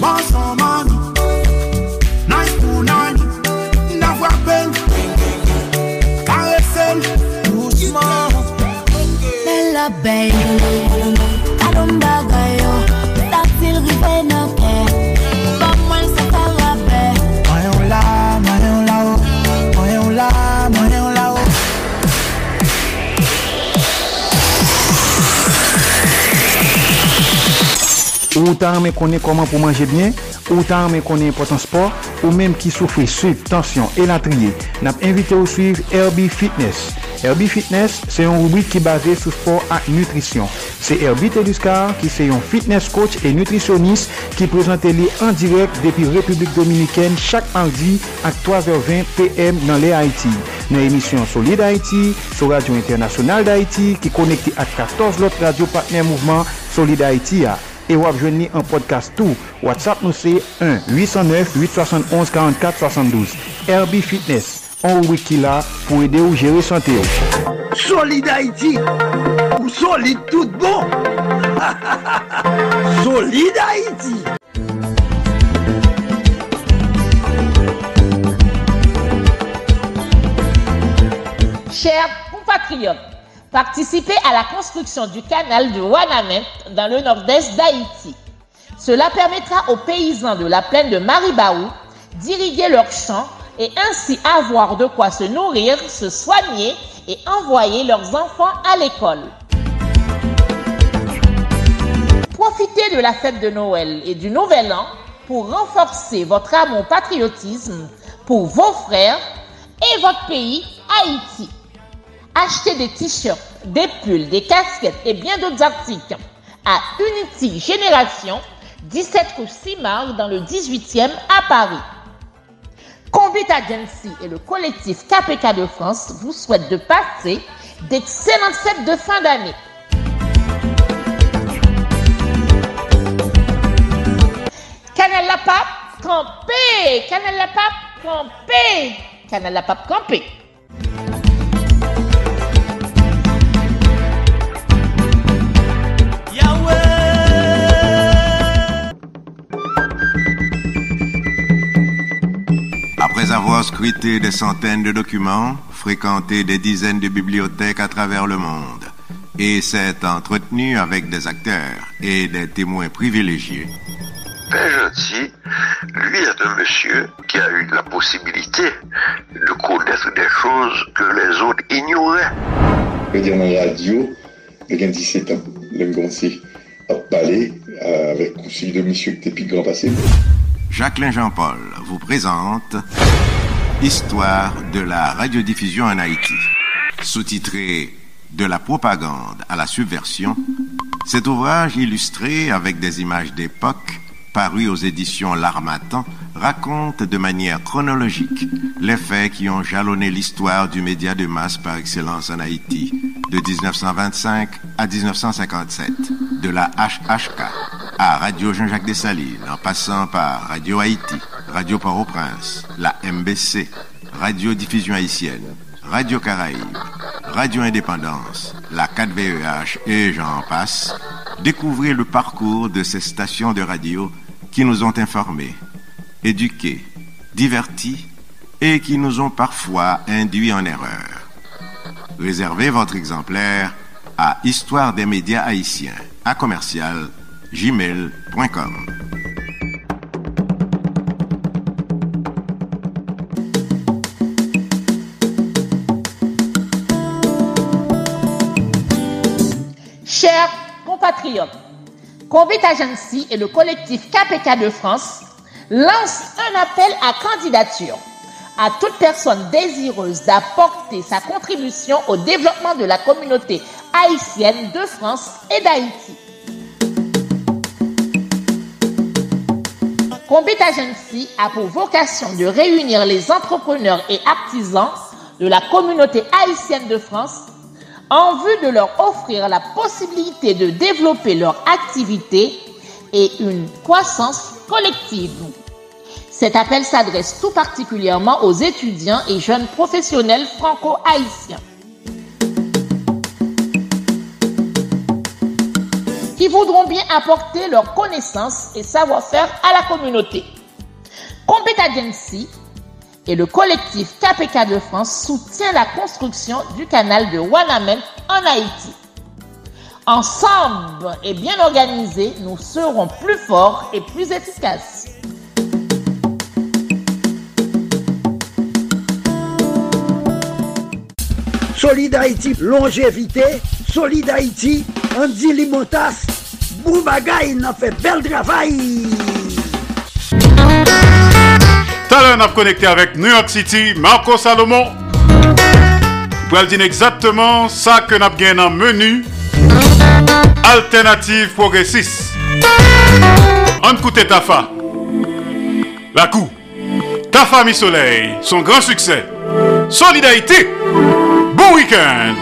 Boss on money, nice punani, na frappelle, too doucement. Bella baby. Ou tan men konen koman pou manje byen, ou tan men konen potan sport, ou menm ki soufri sup, tansyon, elatriye. Nap invite ou suiv Herbie Fitness. Herbie Fitness se yon rubrik ki base sou sport ak nutrisyon. Se Herbie Teduscar ki se yon fitness coach e nutrisyonist ki prezante li an direk depi Republik Dominiken chak mardi ak 3h20 pm nan le Haiti. Nan emisyon Solid Haiti, sou Radio Internasyonal d'Haiti ki konekte ak 14 lot radio partner mouvment Solid Haiti a. E wap jwen ni an podcast tou. WhatsApp nou se 1-809-871-4472. Herbie Fitness. On wiki la pou ede ou sante ou. Solide Haïti, ou solide tout bon. *laughs* solide Haïti. Chers compatriotes, participez à la construction du canal de Wanamet dans le nord-est d'Haïti. Cela permettra aux paysans de la plaine de Maribaou d'irriguer leurs champs et ainsi avoir de quoi se nourrir, se soigner et envoyer leurs enfants à l'école. Profitez de la fête de Noël et du Nouvel An pour renforcer votre amour patriotisme pour vos frères et votre pays, Haïti. Achetez des t-shirts, des pulls, des casquettes et bien d'autres articles à Unity Génération, 17 rue Simard dans le 18e à Paris. Convite Agency et le collectif KPK de France vous souhaitent de passer d'excellentes fêtes de fin d'année. Canal la pape, campé! Canal la pape, campé! Canal la pape, campé! Avoir scruté des centaines de documents, fréquenté des dizaines de bibliothèques à travers le monde, et s'est entretenu avec des acteurs et des témoins privilégiés, Père Gentil, lui est un monsieur qui a eu la possibilité de connaître des choses que les autres ignoraient. Je veux dire, dans la radio, il y a 17 ans, le commencé à parler euh, avec conseil de monsieur qui était plus grand passé. Jacqueline Jean-Paul vous présente Histoire de la radiodiffusion en Haïti. Sous-titré De la propagande à la subversion, cet ouvrage illustré avec des images d'époque paru aux éditions L'Armatan, raconte de manière chronologique les faits qui ont jalonné l'histoire du média de masse par excellence en Haïti, de 1925 à 1957, de la HHK à Radio Jean-Jacques Dessalines, en passant par Radio Haïti, Radio Port-au-Prince, la MBC, Radio Diffusion Haïtienne, Radio Caraïbes, Radio Indépendance, la 4VEH et j'en passe, découvrez le parcours de ces stations de radio qui nous ont informés, éduqués, divertis et qui nous ont parfois induits en erreur. Réservez votre exemplaire à Histoire des médias haïtiens à commercial gmail.com. Chers compatriotes, Convict Agency et le collectif KPK de France lancent un appel à candidature à toute personne désireuse d'apporter sa contribution au développement de la communauté haïtienne de France et d'Haïti. Compete Agency a pour vocation de réunir les entrepreneurs et artisans de la communauté haïtienne de France en vue de leur offrir la possibilité de développer leur activité et une croissance collective. Cet appel s'adresse tout particulièrement aux étudiants et jeunes professionnels franco-haïtiens. qui voudront bien apporter leurs connaissances et savoir-faire à la communauté. Compet Agency et le collectif KPK de France soutient la construction du canal de Wanamen en Haïti. Ensemble et bien organisés, nous serons plus forts et plus efficaces. Solid Haïti, longévité. Solid Haïti, Andy Limotas. Boubagaï, n'a fait bel travail. Talent a connecté avec New York City, Marco Salomon. Pour dire exactement ça que nous avons gagné dans menu alternative progressiste. On écoute Tafa. La coup. Tafa Mi Soleil, son grand succès. Solidarité. Bon week-end.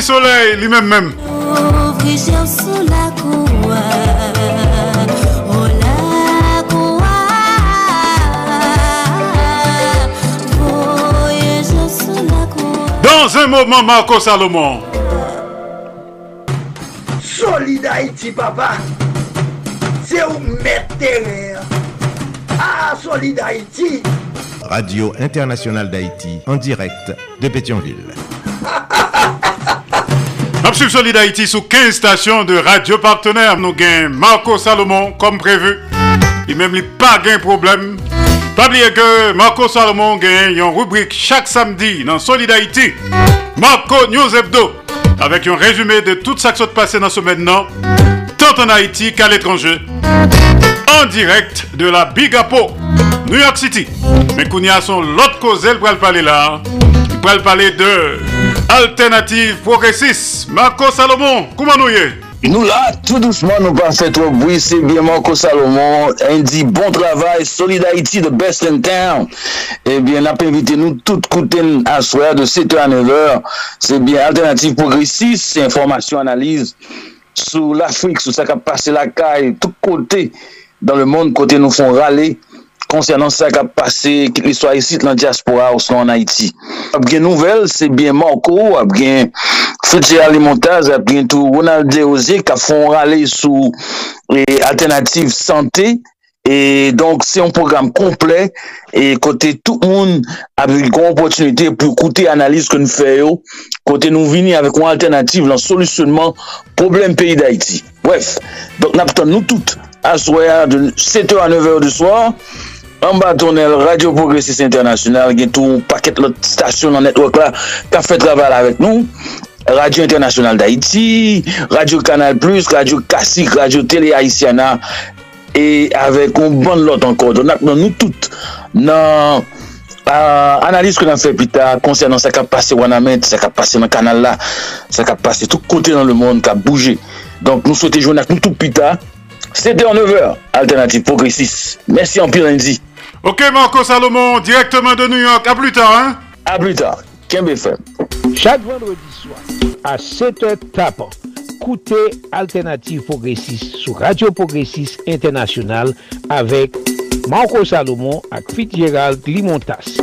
Sous la cour. Dans un moment, Marco Salomon. Solid Haïti, papa. C'est où mettre. Ah, Solid Haïti. Radio Internationale d'Haïti, en direct de Pétionville. Absolue Solid Haïti sous 15 stations de radio partenaires. Nous gagnons Marco Salomon comme prévu. Et même il pas gain problème. Pas oublier que Marco Salomon gagne une rubrique chaque samedi dans Solid Haïti. Marco News Hebdo. avec un résumé de tout ça qui s'est passé dans ce maintenant, tant en Haïti qu'à l'étranger, en direct de la Big Apple, New York City. Mais qu'on y a son l'autre cause, elle va parler là. Il va parler de Alternative progressis, Marco Salomon, kouman nou ye? Nou la, tout doucement, nou pa fè tro broui, se bien Marco Salomon, indi bon travay, solid Haiti, the best in town, Ebyen, bien ap invite nou tout kouten aswaya de 7 an 9 an, se bien Alternative progressis, se informasyon analize, sou l'Afrique, sou sa kap pase la kaye, tout kote, dan le monde kote nou fon rale, konsernan sa kap pase kit l'histoire ici lan diaspora ou son an Haiti. Ap gen nouvel, se bien Marco, ap gen Fetira Limontaz, ap gen tou Ronald Deoze, ka fon rale sou e, alternatif santé, e donk se yon program komple, e kote tout moun ap yon kon opotunite pou koute analise kon fè yo, kote nou vini avèk an alternatif lan solusyonman problem peyi d'Haïti. Bref, donk nap ton nou tout aswaya de 7h an 9h du soir, An ba tonel, Radio Progressiste Internasyonal gen tou paket lot stasyon nan netwok la ka fe traval avèk nou. Radio Internasyonal d'Haïti, Radio Canal+, Radio Kassik, Radio Télé Haïtiana e avèk ou bon lot anko. Donak nan nou tout nan uh, analis ke nan fe pita konsen nan sa ka pase Wanamèd, sa ka pase nan kanal la, sa ka pase tout kote nan le moun, ka bouje. Donk nou sote jounak nou tout pita. C'était en 9h, Alternative Progressiste. Merci en pire lundi. Ok Marco Salomon, directement de New York, à plus tard hein À plus tard, Kembe FM. Chaque vendredi soir, à 7h tapant, écoutez Alternative Progressiste sur Radio Progressiste International avec Marco Salomon et Fitzgerald Limontas.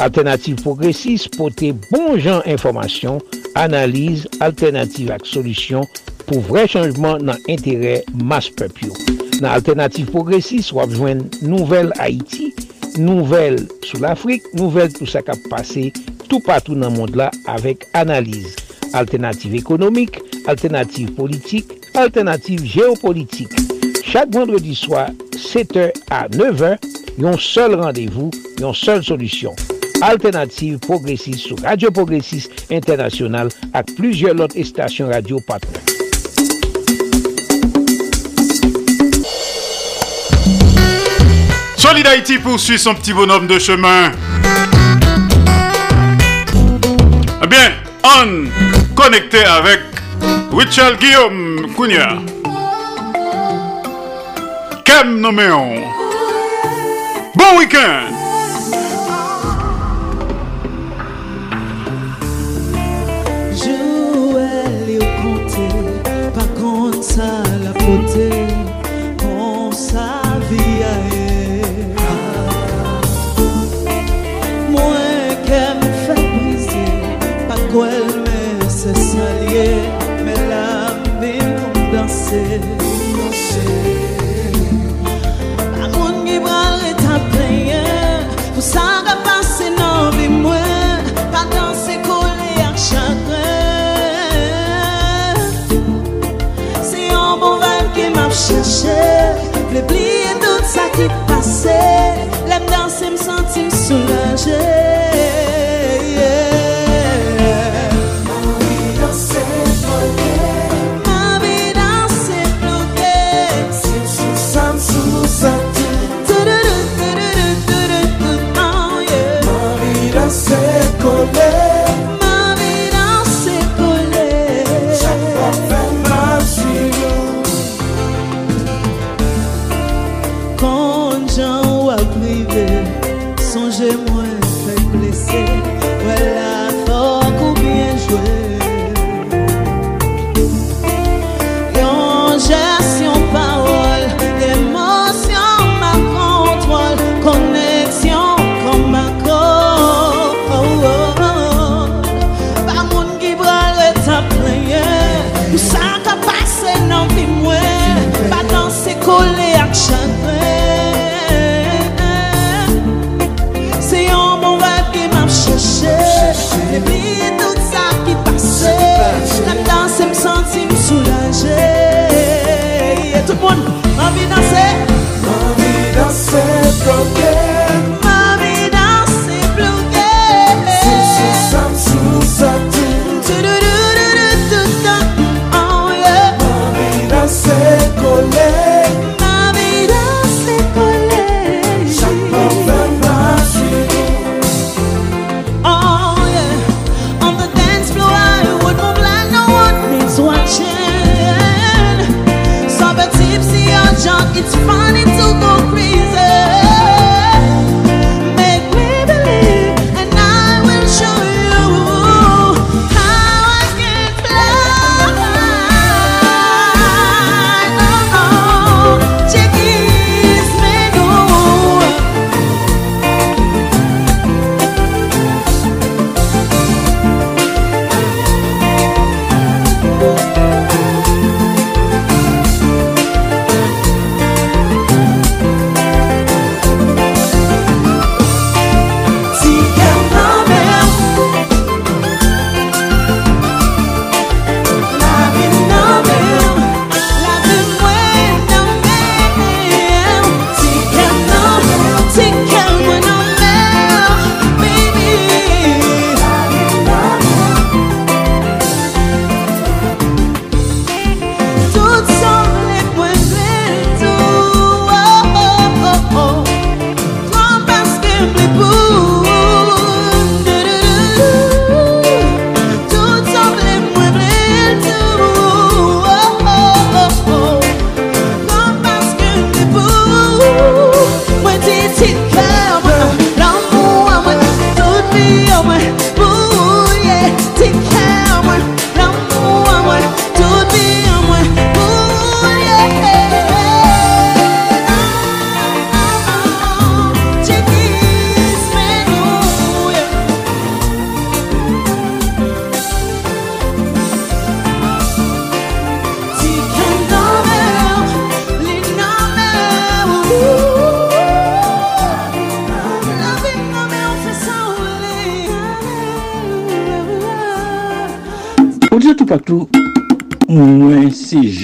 Alternative Progressiste porte bon genre information, analyse, alternative et solution pour vrai changement dans l'intérêt masse peuple. Nan Alternative Progressive, wap jwen nouvel Haiti, nouvel sou l'Afrique, nouvel tout sa kap pase tout patou nan mond la avek analize. Alternative ekonomik, alternative politik, alternative geopolitik. Chak vendredi swa, 7h a 9h, yon sol randevou, yon sol solusyon. Alternative Progressive sou Radio Progressive Internasyonal ak plujye lot estasyon radio patnen. Solid poursuit son petit bonhomme de chemin. Eh bien, on connecté avec Richard Guillaume Kounia. Kem Noméon? Bon week-end. Jouel yo konte, pa kont se Pa moun ki pral eta pleye Pou sa ka pase nan vi mwen. Pa danse kole ak chakre Se yon bon vèm ki map ap chache Ple plie tout sa ki pa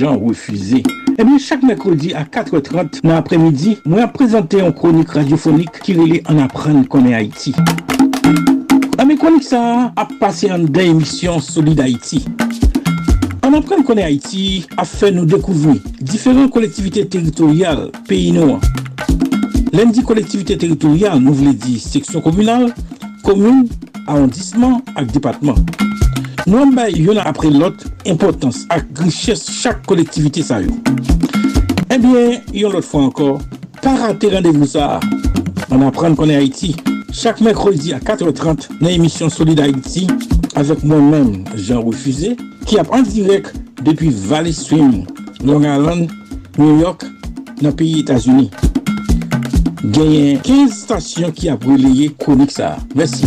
c'est Jean refusé. Eh bien, chaque mercredi à 4h30 dans l'après-midi, moi, présenter une chronique radiophonique qui relait en apprendre qu'on est Haïti. Ah, mais chronique ça a passé en deux émissions Solid Haïti. En apprendre qu'on est Haïti a fait nous découvrir différentes collectivités territoriales pays noirs. Lundi collectivité territoriale, nous voulons dire section communale, commune, arrondissement et Nous avons après l'autre importance et richesse chaque collectivité. Eh bien, yon l'autre fois encore, pas rater rendez-vous ça. On apprend qu'on est Haïti. Chaque mercredi à 4h30 dans l'émission Solid Haïti avec moi-même, Jean Refusé, qui a en direct depuis Valley Stream, Long Island, New York, dans le pays États-Unis. Gagné 15 stations qui a chronique ça. Merci.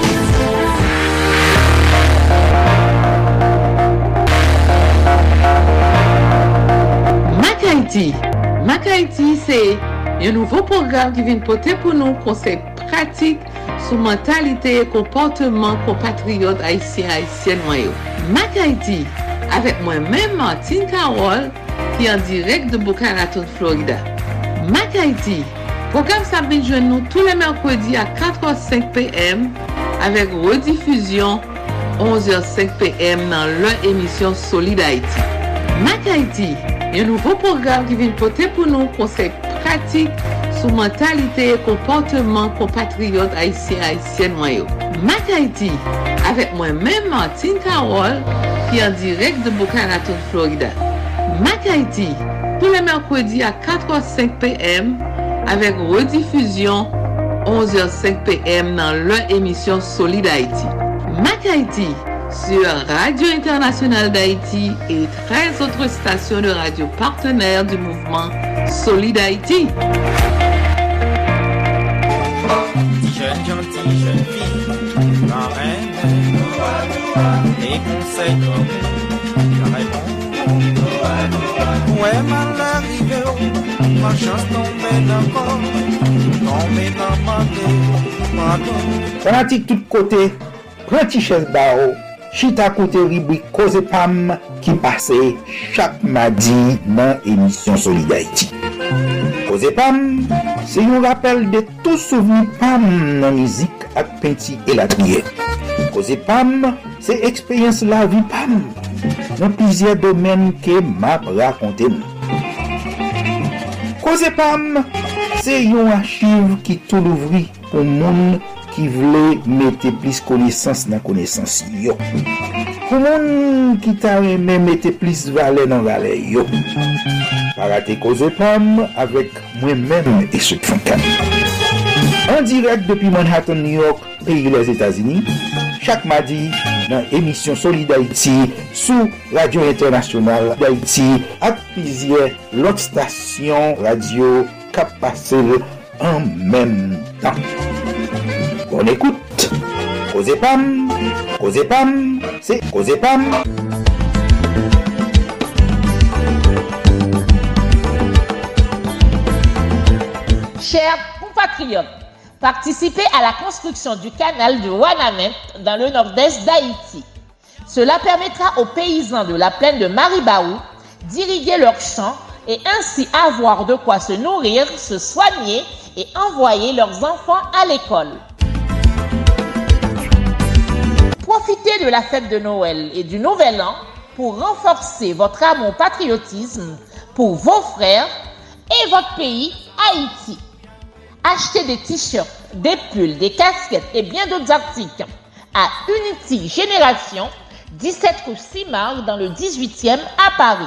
Mac Haiti, c'est un nouveau programme qui vient porter pour nous conseils pratiques sur mentalité et comportement compatriotes haïtiens haïtiennes noyaux. Mac Haiti, avec moi-même Martine Carole, qui est en direct de Boca Raton, Florida. Mac Haiti, programme ça vient joindre nous tous les mercredis à 4h05 p.m. avec rediffusion 11h05 p.m. dans leur émission Solid Haïti. Mac Haiti, Yon nouvo program ki vin pote pou nou konsey pratik sou mentalite e komporteman kompatriot Haitien-Haitien wanyo. Mak Haiti, avek mwen men Martin Karol, ki an direk de Bokanaton, Florida. Mak Haiti, pou le merkwedi a 4h05 pm, avek redifuzyon 11h05 pm nan lor emisyon Solid Haiti. Mak Haiti, sur Radio Internationale d'Haïti et 13 autres stations de radio partenaires du mouvement Solid Haïti. Jeune gentille, jeune fille, la reine, les conseils comme la réponse. Ouais, mal arrivé, ma chance tombée d'accord, tombée dans ma vie, pardon. Fanatik tout kote, pran ti ches ba ou, chita koute ribwi Koze Pam ki pase chak madi nan emisyon Solidarity. Koze Pam, se yon rappel de tou souveni Pam nan mizik ak penti elatriye. Koze Pam, se ekspeyens la vi Pam nan pizye domen ke map rakonte nou. Koze Pam, se yon achiv ki tou louvri pou moun ki vle mette plis konesans nan konesans yo. Pou moun ki ta reme mette plis vale nan vale yo. Parate koze pam avek mwen mèm eswek fankan. An direk depi Manhattan, New York, peyi les Etats-Unis, chak madi nan emisyon Soli d'Haïti sou Radio Internasyonal d'Haïti ak pizye lot stasyon radio kap pase an menm tan. Bon écoute, Koze Pam, Koze Pam, c'est Koze Pam. Chers compatriotes, participez à la construction du canal de Wanamet dans le nord-est d'Haïti. Cela permettra aux paysans de la plaine de Maribaou d'irriguer leurs champs et ainsi avoir de quoi se nourrir, se soigner et envoyer leurs enfants à l'école. Profitez de la fête de Noël et du Nouvel An pour renforcer votre amour patriotisme pour vos frères et votre pays, Haïti. Achetez des t-shirts, des pulls, des casquettes et bien d'autres articles à Unity Génération, 17 rue Simard dans le 18e à Paris.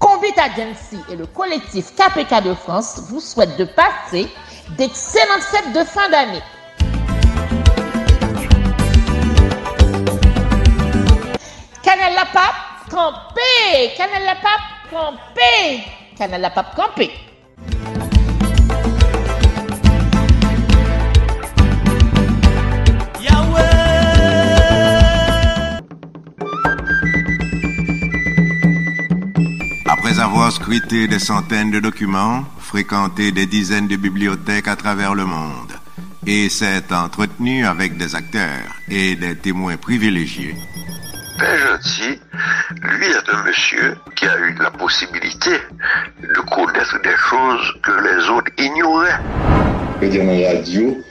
Convit Agency et le collectif KPK de France vous souhaitent de passer d'excellentes fêtes de fin d'année. Canal la pape, campé! Canal la pape, campé! Canal la pape, campé! Après avoir scruté des centaines de documents, fréquenté des dizaines de bibliothèques à travers le monde, et s'est entretenu avec des acteurs et des témoins privilégiés, Père Gentil, lui est un monsieur qui a eu la possibilité de connaître des choses que les autres ignoraient. Je veux dire, dans la radio,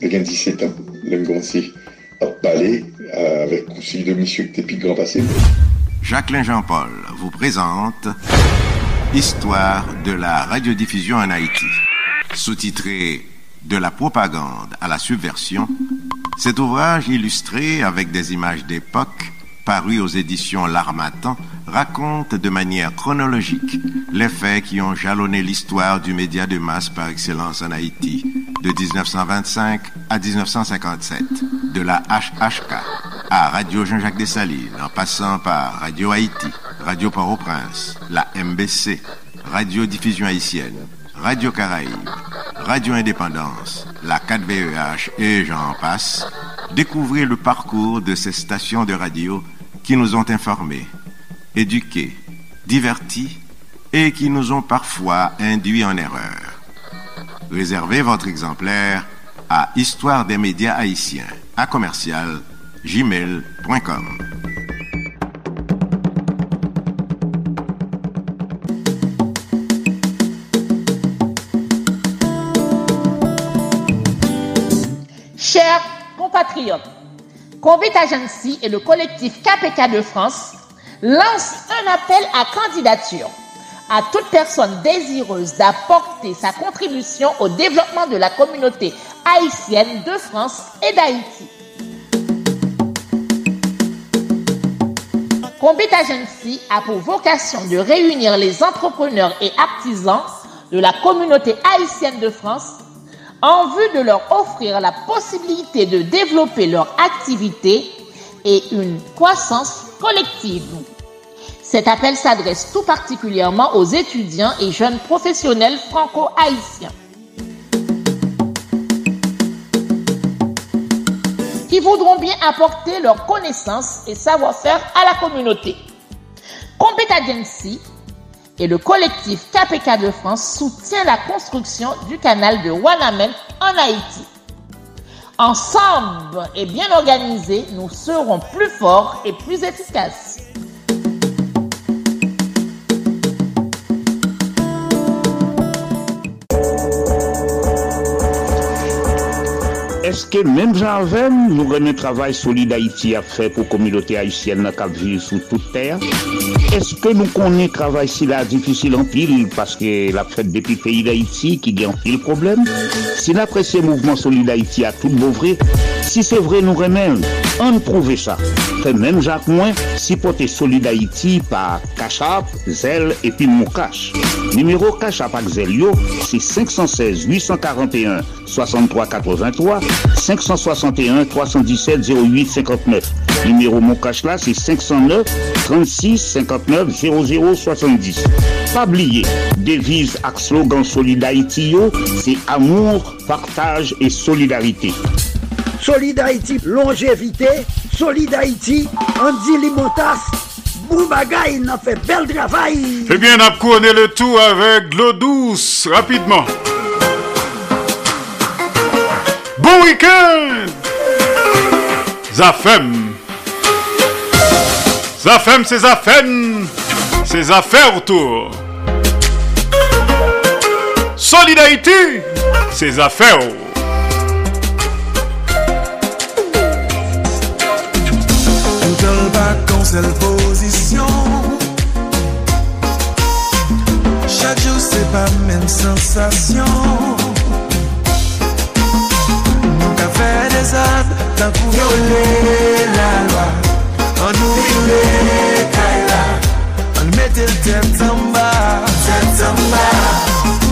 il y a 17 ans, le commencé à parler euh, avec le conseil de monsieur qui grand passé. Jacqueline Jean-Paul vous présente Histoire de la radiodiffusion en Haïti. Sous-titré De la propagande à la subversion, cet ouvrage illustré avec des images d'époque paru aux éditions L'Armatan, raconte de manière chronologique les faits qui ont jalonné l'histoire du média de masse par excellence en Haïti, de 1925 à 1957, de la HHK à Radio Jean-Jacques Dessalines, en passant par Radio Haïti, Radio Port-au-Prince, la MBC, Radio Diffusion Haïtienne, Radio Caraïbe, Radio Indépendance, la 4VEH et j'en passe, découvrez le parcours de ces stations de radio qui nous ont informés, éduqués, divertis et qui nous ont parfois induits en erreur. Réservez votre exemplaire à Histoire des médias haïtiens à commercial gmail.com. Chers compatriotes, Convit Agency et le collectif KPK de France lancent un appel à candidature à toute personne désireuse d'apporter sa contribution au développement de la communauté haïtienne de France et d'Haïti. Convit Agency a pour vocation de réunir les entrepreneurs et artisans de la communauté haïtienne de France en vue de leur offrir la possibilité de développer leur activité et une croissance collective. Cet appel s'adresse tout particulièrement aux étudiants et jeunes professionnels franco-haïtiens qui voudront bien apporter leurs connaissances et savoir-faire à la communauté. Compet Agency et le collectif KPK de France soutient la construction du canal de Wanamen en Haïti. Ensemble et bien organisés, nous serons plus forts et plus efficaces. Est-ce que même Jarven nous remet un travail solide Haïti à faire pour la communauté haïtienne qui vit sur toute terre? Est-ce que nous connaissons travail si là difficile en pile parce que la fête depuis pays d'Haïti qui gagne pile problème? Si l'apprécié mouvement solide Haïti a tout beau vrai, si c'est vrai nous remet, on prouve ça. Fait même Jacques Moins, si porter Haïti par Cachap, Zel et puis Moukache. Numéro Cachap avec Zel yo, c'est 516 841 63 83 561 317 08 59. Numéro mon cash là, c'est 509 36 59 00 70. Pas oublier, devise avec slogan Solid Haïti, c'est amour, partage et solidarité. Solid Haïti, longévité, Solid Haïti, Andy Limotas, Boubagaï, n'a fait bel travail. Eh bien, on a couronné le tout avec l'eau douce, rapidement. Bon week-end! Zafem. Zafem, c'est Zafem. C'est affaires autour Solidarité C'est affaires elle position Chaque jour c'est pas même sensation fait des âmes, coup violer la loi. On nous violer Kaila, on mettait le tête en bas, tête en bas.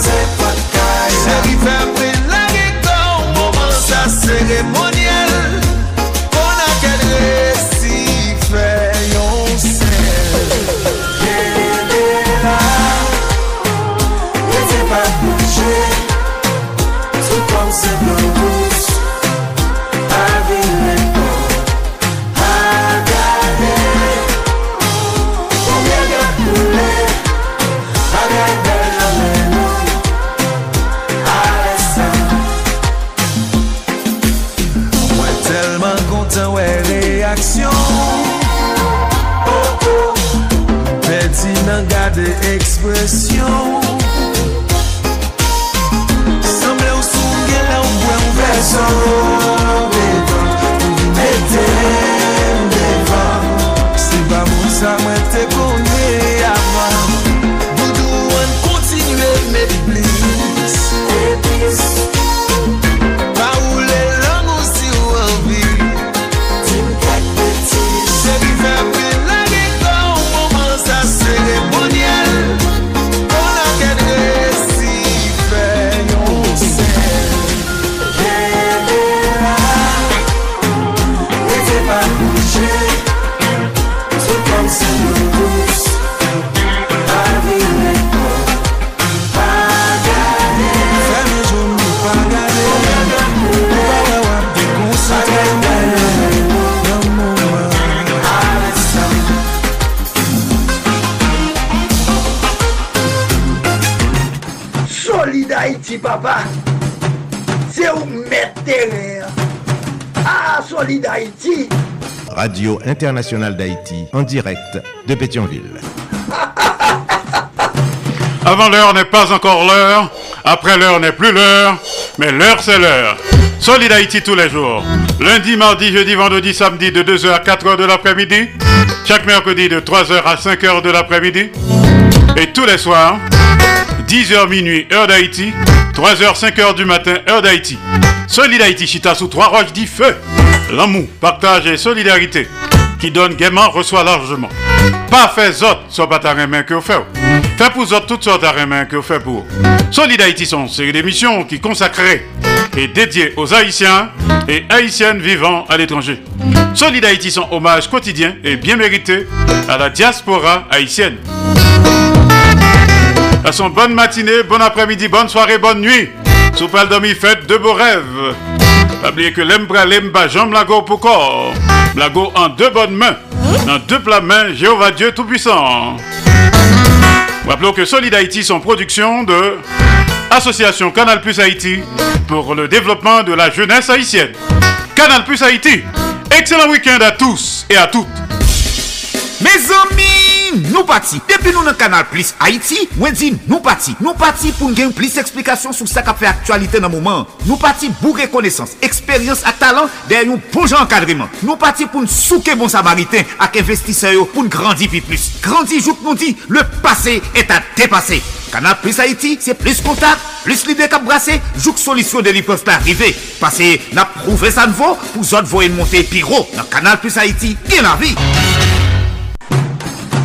Se rive apre la ge kon Mouman sa seremoni Solid Haïti, papa. C'est où mettre terrain. Ah, Solid Haïti. Radio Internationale d'Haïti, en direct de Pétionville. *laughs* Avant l'heure n'est pas encore l'heure. Après l'heure n'est plus l'heure. Mais l'heure, c'est l'heure. Solid Haïti tous les jours. Lundi, mardi, jeudi, vendredi, samedi de 2h à 4h de l'après-midi. Chaque mercredi de 3h à 5h de l'après-midi. Et tous les soirs, 10h minuit, heure d'Haïti. 3h, 5h du matin, heure d'Haïti. Solid Haïti, Chita sous trois roches dit feu. L'amour, partage et solidarité. Qui donne gaiement, reçoit largement. Pas fait autres, soit pas ta main que vous faites. Fait pour autres toutes sortes de main que vous faites pour. Solid Haïti sont une série d'émissions qui consacrées et dédiées aux Haïtiens et Haïtiennes vivant à l'étranger. Solid Haïti sont hommage quotidien et bien mérité à la diaspora haïtienne. Passons bonne matinée, bon après-midi, bonne soirée, bonne nuit. Le dormi, faites de beaux rêves. Pas oublier que l'embra l'emba jambe lago pour corps. Blago en deux bonnes mains. dans deux plats mains, Jéhovah Dieu Tout-Puissant. Rappelons que Solid Haïti sont production de Association Canal Plus Haïti pour le développement de la jeunesse haïtienne. Canal Plus Haïti, excellent week-end à tous et à toutes. Mes amis, nou pati. Depi nou nan kanal Plus Haiti, mwen di nou pati. Nou pati pou n gen plis eksplikasyon sou sa ka fe aktualite nan mouman. Nou pati bou rekonesans, eksperyans ak talan der yon bon poujan enkadriman. Nou pati pou n souke bon samariten ak investiseyo pou n grandi pi plus. Grandi jouk nou di, le pase et a depase. Kanal Plus Haiti, se plus kontak, plus lide kap brase, jouk solisyon de li pev pa arrive. Pase na prouve san vo, pou zot voyen monte pi ro. Nan Kanal Plus Haiti, gen la vi.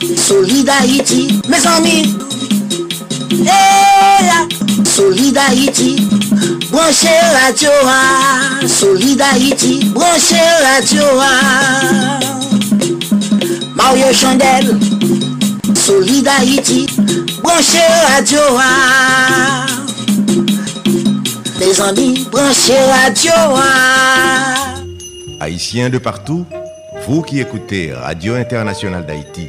Hey, Solid Haïti, mes amis. Hey, Solid Haïti, branchez radio. ah. Solid Haïti, branchez radio. ah. Mario Chandel, Solid Haïti, branchez radio. ah. Les amis, branchez radio. ah. Haïtiens de partout, vous qui écoutez Radio Internationale d'Haïti,